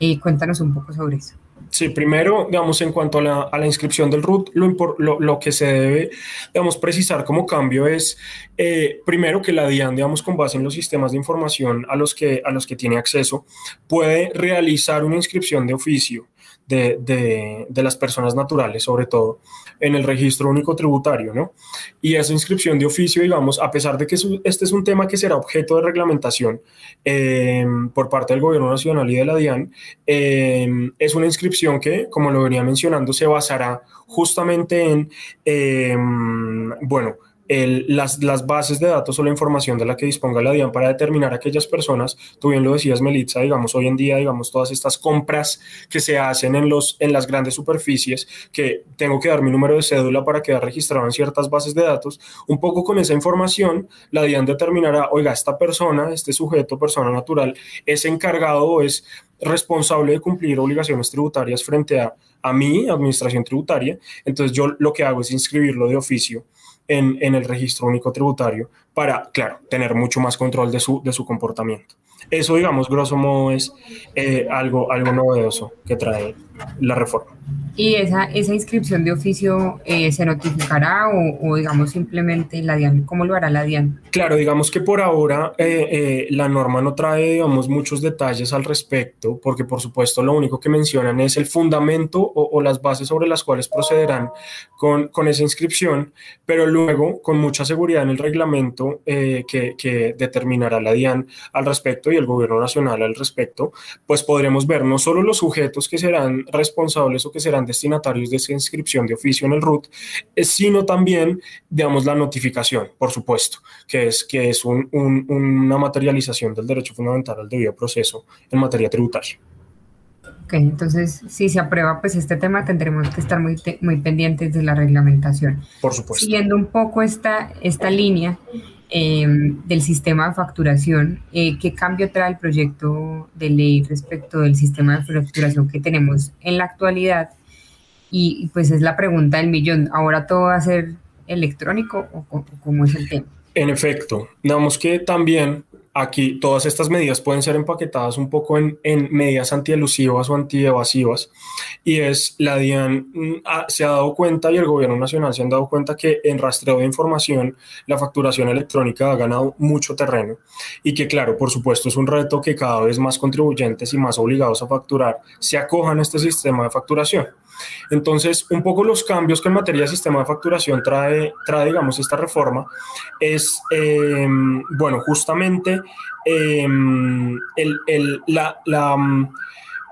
Eh, cuéntanos un poco sobre eso. Sí, primero, digamos, en cuanto a la, a la inscripción del RUT, lo, lo, lo, que se debe, digamos, precisar como cambio es, eh, primero, que la DIAN, digamos, con base en los sistemas de información a los que, a los que tiene acceso, puede realizar una inscripción de oficio de, de, de, las personas naturales, sobre todo en el registro único tributario, ¿no? Y esa inscripción de oficio, digamos, a pesar de que este es un tema que será objeto de reglamentación eh, por parte del Gobierno Nacional y de la DIAN, eh, es una inscripción que, como lo venía mencionando, se basará justamente en, eh, bueno, las, bases de datos o la información de la que disponga la DIAN para determinar aquellas personas, tú bien lo decías, Melitza, digamos, hoy en día, digamos, todas estas compras que se hacen en, los, en las grandes superficies, que tengo que dar mi número de cédula para quedar registrado en ciertas bases de datos, un poco con esa información, la DIAN determinará, oiga, esta persona, este sujeto, persona natural, es encargado o es responsable de cumplir obligaciones tributarias frente a, a mi administración tributaria, entonces yo lo que hago es inscribirlo de oficio en, en, el registro único tributario para, claro, tener mucho más control de su, de su comportamiento. Eso, digamos, grosso modo es eh, algo, algo novedoso que trae la reforma. ¿Y esa, esa inscripción de oficio eh, se notificará o, o, digamos, simplemente la DIAN? ¿Cómo lo hará la DIAN? Claro, digamos que por ahora eh, eh, la norma no trae, digamos, muchos detalles al respecto, porque por supuesto lo único que mencionan es el fundamento o, o las bases sobre las cuales procederán con, con, esa inscripción, pero luego, con mucha seguridad en el reglamento que, que determinará la DIAN al respecto y el Gobierno Nacional al respecto, pues podremos ver no solo los sujetos que serán responsables o que serán destinatarios de esa inscripción de oficio en el RUT, eh, sino también, digamos, la notificación, por supuesto, que es, que es un, un, una materialización del derecho fundamental al debido proceso en materia tributaria. Ok, entonces, si se aprueba pues este tema, tendremos que estar muy, muy pendientes de la reglamentación. Por supuesto. Siguiendo un poco esta, esta línea, eh, del sistema de facturación. Eh, ¿Qué cambio trae el proyecto de ley respecto del sistema de facturación que tenemos en la actualidad? Y pues es la pregunta del millón. ¿Ahora todo va a ser electrónico o, o cómo es el tema? En efecto, digamos que también aquí todas estas medidas pueden ser empaquetadas un poco en, en medidas antielusivas o antievasivas y es la DIAN se ha dado cuenta y el gobierno nacional se han dado cuenta que en rastreo de información la facturación electrónica ha ganado mucho terreno y que claro, por supuesto es un reto que cada vez más contribuyentes y más obligados a facturar se acojan a este sistema de facturación. Entonces, un poco los cambios que en materia de sistema de facturación trae, trae digamos, esta reforma es, eh, bueno, justamente eh, el, el, la, la um,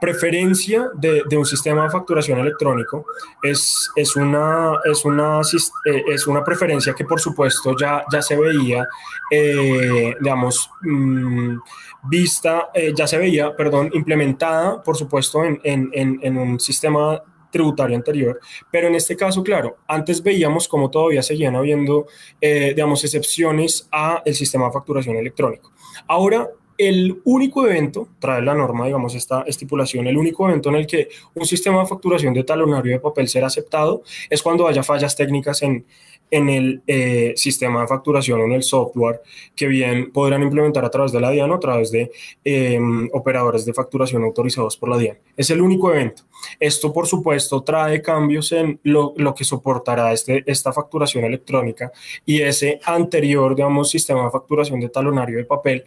preferencia de, de, un sistema de facturación electrónico es, es, una, es, una, eh, es una preferencia que por supuesto ya, ya se veía, eh, digamos, mmm, vista, eh, ya se veía, perdón, implementada por supuesto en, en, en un sistema tributario anterior, pero en este caso, claro, antes veíamos cómo todavía seguían habiendo, eh, digamos, excepciones a el sistema de facturación electrónico. Ahora, el único evento, trae la norma, digamos, esta estipulación, el único evento en el que un sistema de facturación de talonario de papel será aceptado es cuando haya fallas técnicas en, en el eh, sistema de facturación en el software que bien podrán implementar a través de la DIAN o a través de eh, operadores de facturación autorizados por la DIAN. Es el único evento. Esto, por supuesto, trae cambios en lo, que soportará este, esta facturación electrónica y ese anterior, digamos, sistema de facturación de talonario de papel,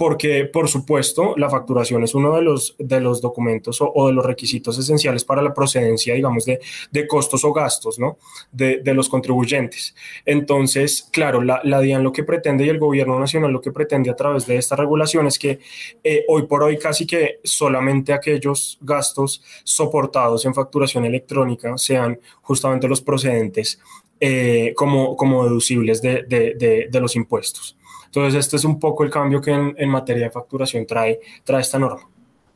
porque por supuesto la facturación es uno de los, de los documentos o, de los requisitos esenciales para la procedencia, digamos, de, de costos o gastos, ¿no? De, de, los contribuyentes. Entonces, claro, la, la, DIAN lo que pretende y el gobierno nacional lo que pretende a través de esta regulación es que eh, hoy por hoy casi que solamente aquellos gastos soportados en facturación electrónica sean justamente los procedentes eh, como, como deducibles de, de, de los impuestos. Entonces, este es un poco el cambio que en, materia de facturación trae, trae esta norma.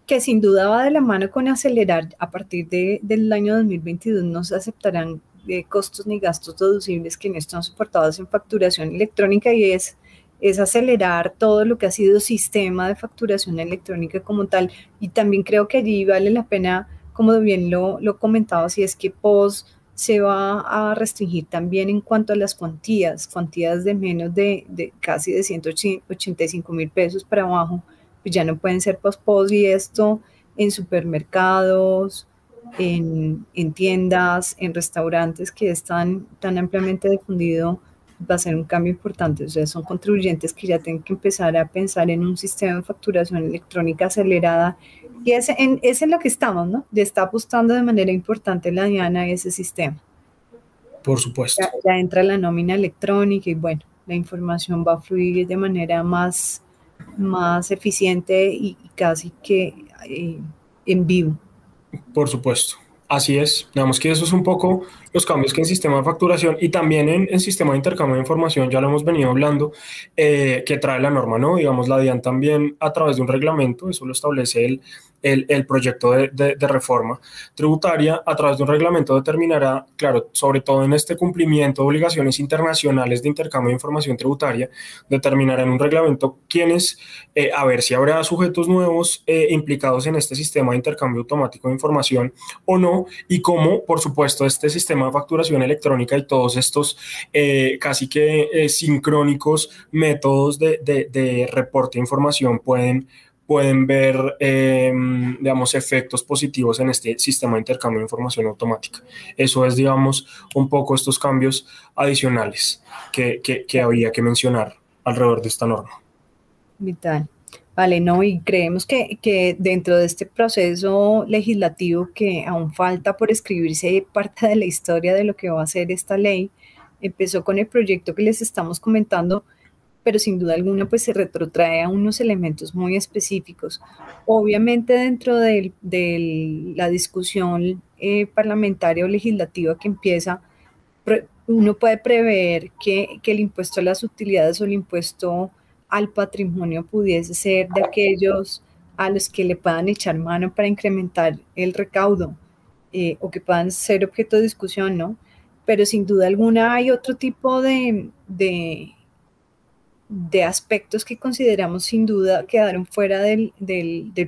Que sin duda va de la mano con acelerar a partir de, del año 2022 no se aceptarán eh, costos ni gastos deducibles que no están soportados en facturación electrónica y es, es acelerar todo lo que ha sido sistema de facturación electrónica como tal. Y también creo que allí vale la pena, como bien lo, lo comentaba, si es que POS se va a restringir también en cuanto a las cuantías, cuantías de menos de, de casi de 185 mil pesos para abajo, pues ya no pueden ser post-post y esto en supermercados, en, en, tiendas, en restaurantes que están tan ampliamente difundido, va a ser un cambio importante. O sea, son contribuyentes que ya tienen que empezar a pensar en un sistema de facturación electrónica acelerada y es en, es en lo que estamos, ¿no? Ya está apostando de manera importante la Diana a ese sistema. Por supuesto. Ya, entra la nómina electrónica y bueno, la información va a fluir de manera más, más eficiente y, casi que eh, en vivo. Por supuesto. Así es, digamos que eso es un poco los cambios que en sistema de facturación y también en, en sistema de intercambio de información, ya lo hemos venido hablando, eh, que trae la norma, ¿no? Digamos, la DIAN también a través de un reglamento, eso lo establece el, el, proyecto de, reforma tributaria a través de un reglamento determinará, claro, sobre todo en este cumplimiento de obligaciones internacionales de intercambio de información tributaria, determinará en un reglamento quiénes, eh, a ver si habrá sujetos nuevos eh, implicados en este sistema de intercambio automático de información o no, y cómo, por supuesto, este sistema facturación electrónica y todos estos eh, casi que sincrónicos métodos de, reporte de información pueden pueden ver, em, digamos, efectos positivos en este sistema de intercambio de información automática. Eso es, digamos, un poco estos cambios adicionales que, que, habría que mencionar alrededor de esta norma. Vital. Vale, no, y creemos que, que, dentro de este proceso legislativo que aún falta por escribirse parte de la historia de lo que va a ser esta ley, empezó con el proyecto que les estamos comentando, pero sin duda alguna pues se retrotrae a unos elementos muy específicos. Obviamente dentro de, la discusión eh, parlamentaria o legislativa que empieza, uno puede prever que, el impuesto a las utilidades o el impuesto al patrimonio pudiese ser de aquellos a los que le puedan echar mano para incrementar el recaudo eh, o que puedan ser objeto de discusión, ¿no? Pero sin duda alguna hay otro tipo de, de aspectos que consideramos sin duda quedaron fuera del,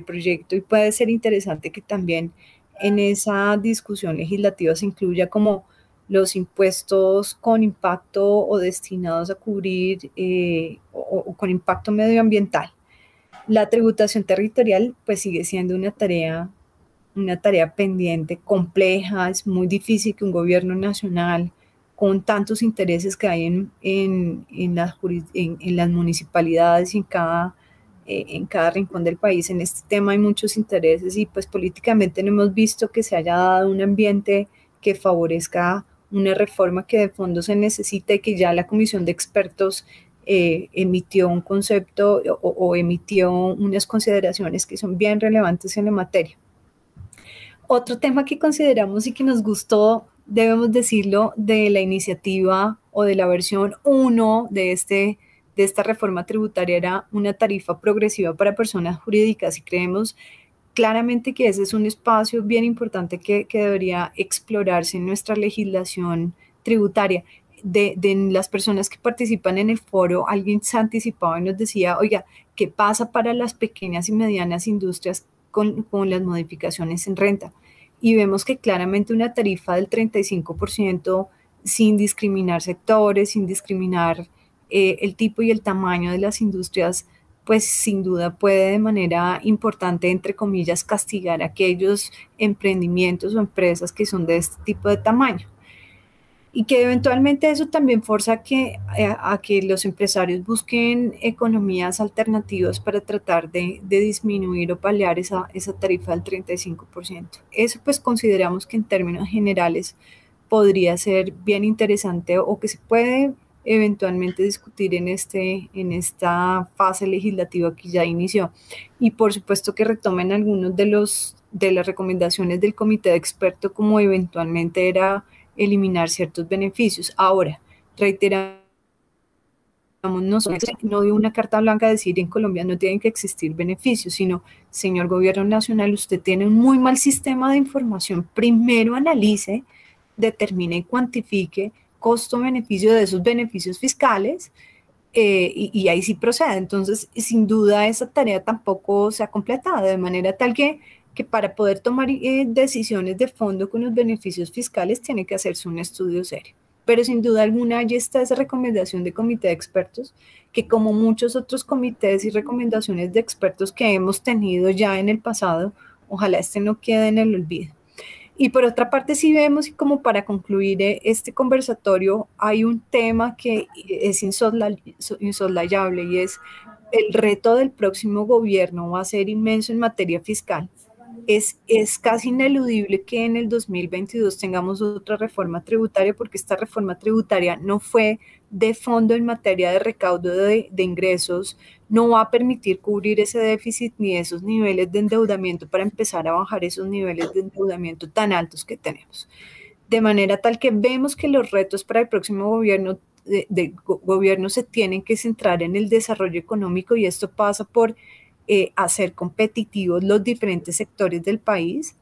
proyecto y puede ser interesante que también en esa discusión legislativa se incluya como los impuestos con impacto o destinados a cubrir eh, o, con impacto medioambiental. La tributación territorial pues sigue siendo una tarea, una tarea pendiente, compleja, es muy difícil que un gobierno nacional con tantos intereses que hay en, en, en, las, en, las municipalidades y cada, eh, en cada rincón del país. En este tema hay muchos intereses y pues políticamente no hemos visto que se haya dado un ambiente que favorezca una reforma que de fondo se necesita y que ya la comisión de expertos eh, emitió un concepto o, emitió unas consideraciones que son bien relevantes en la materia. Otro tema que consideramos y que nos gustó debemos decirlo, de la iniciativa o de la versión 1 de, este, de esta reforma tributaria era una tarifa progresiva para personas jurídicas y creemos claramente que ese es un espacio bien importante que, que debería explorarse en nuestra legislación tributaria. De, las personas que participan en el foro, alguien se anticipaba y nos decía, oiga, ¿qué pasa para las pequeñas y medianas industrias con, con las modificaciones en renta? y vemos que claramente una tarifa del 35% sin discriminar sectores, sin discriminar eh, el tipo y el tamaño de las industrias, pues sin duda puede de manera importante, entre comillas, castigar aquellos emprendimientos o empresas que son de este tipo de tamaño. Y que eventualmente eso también forza a que, eh, a, que los empresarios busquen economías alternativas para tratar de, de disminuir o paliar esa, esa tarifa del 35%. Eso pues consideramos que en términos generales podría ser bien interesante o que se puede eventualmente discutir en, este, en esta fase legislativa que ya inició. Y por supuesto que retomen algunos de, los, de las recomendaciones del comité de expertos, como eventualmente era eliminar ciertos beneficios. Ahora, reiteramos, no, no de una carta blanca decir en Colombia no tienen que existir beneficios, sino, señor gobierno nacional, usted tiene un muy mal sistema de información. Primero analice, determine y cuantifique costo-beneficio de esos beneficios fiscales eh, y, ahí sí procede. Entonces, sin duda, esa tarea tampoco se ha completado, de manera tal que, que para poder tomar eh, decisiones de fondo con los beneficios fiscales tiene que hacerse un estudio serio. Pero sin duda alguna, allí está esa recomendación de comité de expertos, que como muchos otros comités y recomendaciones de expertos que hemos tenido ya en el pasado, ojalá este no quede en el olvido. Y por otra parte, si vemos, como para concluir eh, este conversatorio, hay un tema que es insoslayable y es el reto del próximo gobierno va a ser inmenso en materia fiscal es, es casi ineludible que en el 2022 tengamos otra reforma tributaria porque esta reforma tributaria no fue de fondo en materia de recaudo de, de, ingresos, no va a permitir cubrir ese déficit ni esos niveles de endeudamiento para empezar a bajar esos niveles de endeudamiento tan altos que tenemos. De manera tal que vemos que los retos para el próximo gobierno de, de gobierno se tienen que centrar en el desarrollo económico y esto pasa por eh, hacer competitivos los diferentes sectores del país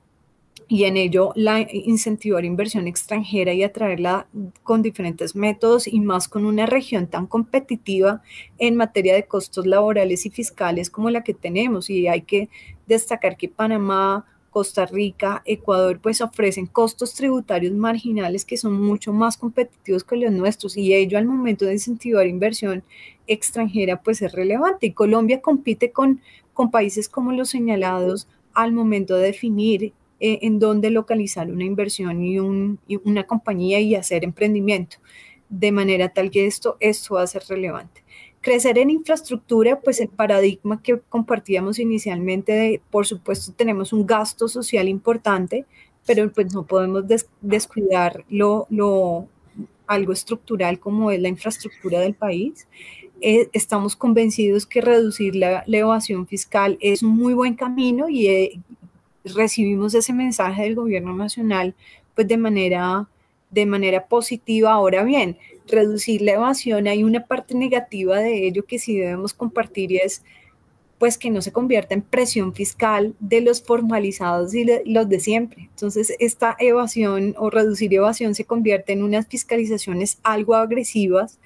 y en ello incentivar inversión extranjera y atraerla con diferentes métodos y más con una región tan competitiva en materia de costos laborales y fiscales como la que tenemos. Y hay que destacar que Panamá, Costa Rica, Ecuador, pues ofrecen costos tributarios marginales que son mucho más competitivos que los nuestros y ello al momento de incentivar inversión extranjera pues es relevante. Y Colombia compite con, con países como los señalados al momento de definir eh, en dónde localizar una inversión y, un, y, una compañía y hacer emprendimiento, de manera tal que esto, esto va a ser relevante. Crecer en infraestructura, pues el paradigma que compartíamos inicialmente, de, por supuesto tenemos un gasto social importante, pero pues no podemos descuidar lo, lo, algo estructural como es la infraestructura del país. Eh, estamos convencidos que reducir la, evasión fiscal es un muy buen camino y eh, recibimos ese mensaje del gobierno nacional pues de manera, de manera positiva. Ahora bien, reducir la evasión, hay una parte negativa de ello que sí debemos compartir y es pues que no se convierta en presión fiscal de los formalizados y los de siempre. Entonces, esta evasión o reducir evasión se convierte en unas fiscalizaciones algo agresivas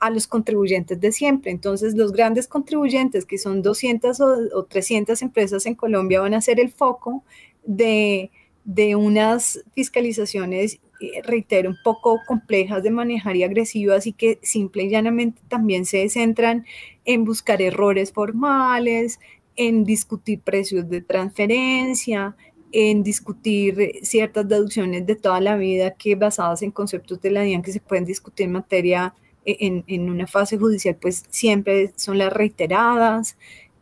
a los contribuyentes de siempre. Entonces, los grandes contribuyentes, que son 200 o, o 300 empresas en Colombia, van a ser el foco de, de unas fiscalizaciones reitero, un poco complejas de manejar y agresivas y que simple y llanamente también se centran en buscar errores formales, en discutir precios de transferencia, en discutir ciertas deducciones de toda la vida que basadas en conceptos de la DIAN que se pueden discutir en materia eh, en una fase judicial, pues siempre son las reiteradas,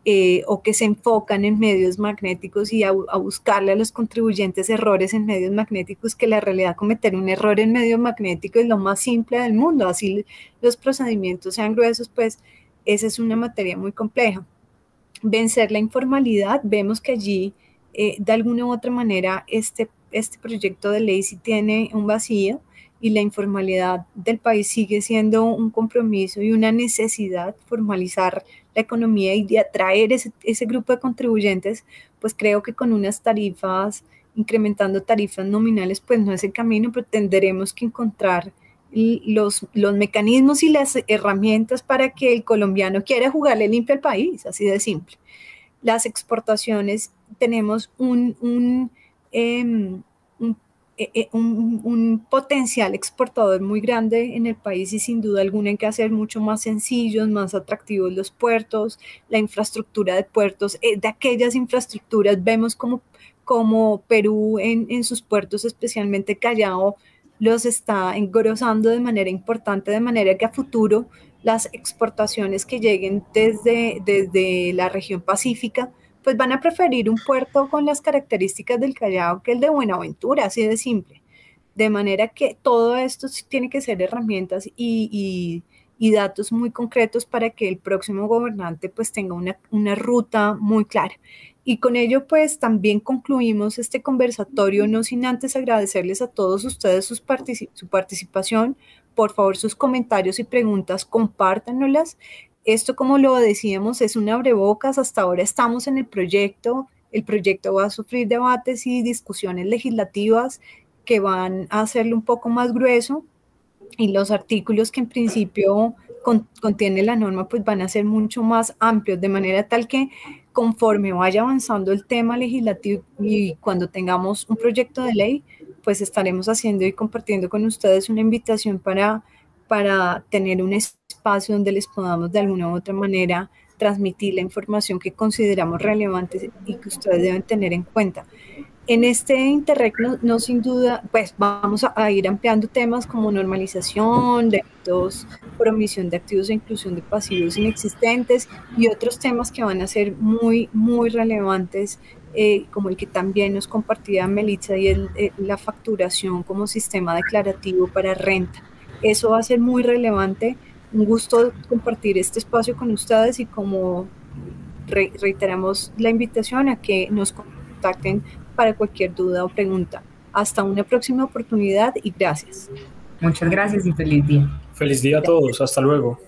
eh, o que se enfocan en medios magnéticos y a, buscarle a los contribuyentes errores en medios magnéticos, que la realidad cometer un error en medio magnético es lo más simple del mundo, así los procedimientos sean gruesos, pues esa es una materia muy compleja. Vencer la informalidad, vemos que allí eh, de alguna u otra manera este, este proyecto de ley sí tiene un vacío y la informalidad del país sigue siendo un compromiso y una necesidad formalizar la economía y de atraer ese, ese grupo de contribuyentes, pues creo que con unas tarifas, incrementando tarifas nominales, pues no es el camino, pero tendremos que encontrar los, los mecanismos y las herramientas para que el colombiano quiera jugarle limpio al país, así de simple. Las exportaciones, tenemos un, un, em, un eh, eh, un, potencial exportador muy grande en el país y sin duda alguna hay que hacer mucho más sencillos, más atractivos los puertos, la infraestructura de puertos, eh, de aquellas infraestructuras vemos como, como Perú en, en sus puertos, especialmente Callao, los está engrosando de manera importante, de manera que a futuro las exportaciones que lleguen desde, desde la región pacífica, pues van a preferir un puerto con las características del Callao que el de Buenaventura, así de simple. De manera que todo esto tiene que ser herramientas y, y, datos muy concretos para que el próximo gobernante pues tenga una, una ruta muy clara. Y con ello, pues también concluimos este conversatorio, no sin antes agradecerles a todos ustedes su participación. Por favor, sus comentarios y preguntas, compártanoslas. Esto, como lo decíamos, es un abrebocas. Hasta ahora estamos en el proyecto. El proyecto va a sufrir debates y discusiones legislativas que van a hacerlo un poco más grueso y los artículos que en principio contiene la norma pues van a ser mucho más amplios, de manera tal que conforme vaya avanzando el tema legislativo y cuando tengamos un proyecto de ley, pues estaremos haciendo y compartiendo con ustedes una invitación para, para tener un espacio donde les podamos de alguna u otra manera transmitir la información que consideramos relevante y que ustedes deben tener en cuenta. En este Interreg no, sin duda, pues vamos a, ir ampliando temas como normalización, delitos por omisión de activos e inclusión de pasivos inexistentes y otros temas que van a ser muy, muy relevantes, eh, como el que también nos compartía Melitza y el, eh, la facturación como sistema declarativo para renta. Eso va a ser muy relevante. Un gusto compartir este espacio con ustedes y como reiteramos la invitación a que nos contacten para cualquier duda o pregunta. Hasta una próxima oportunidad y gracias. Muchas gracias y feliz día. Feliz día a todos. Hasta luego.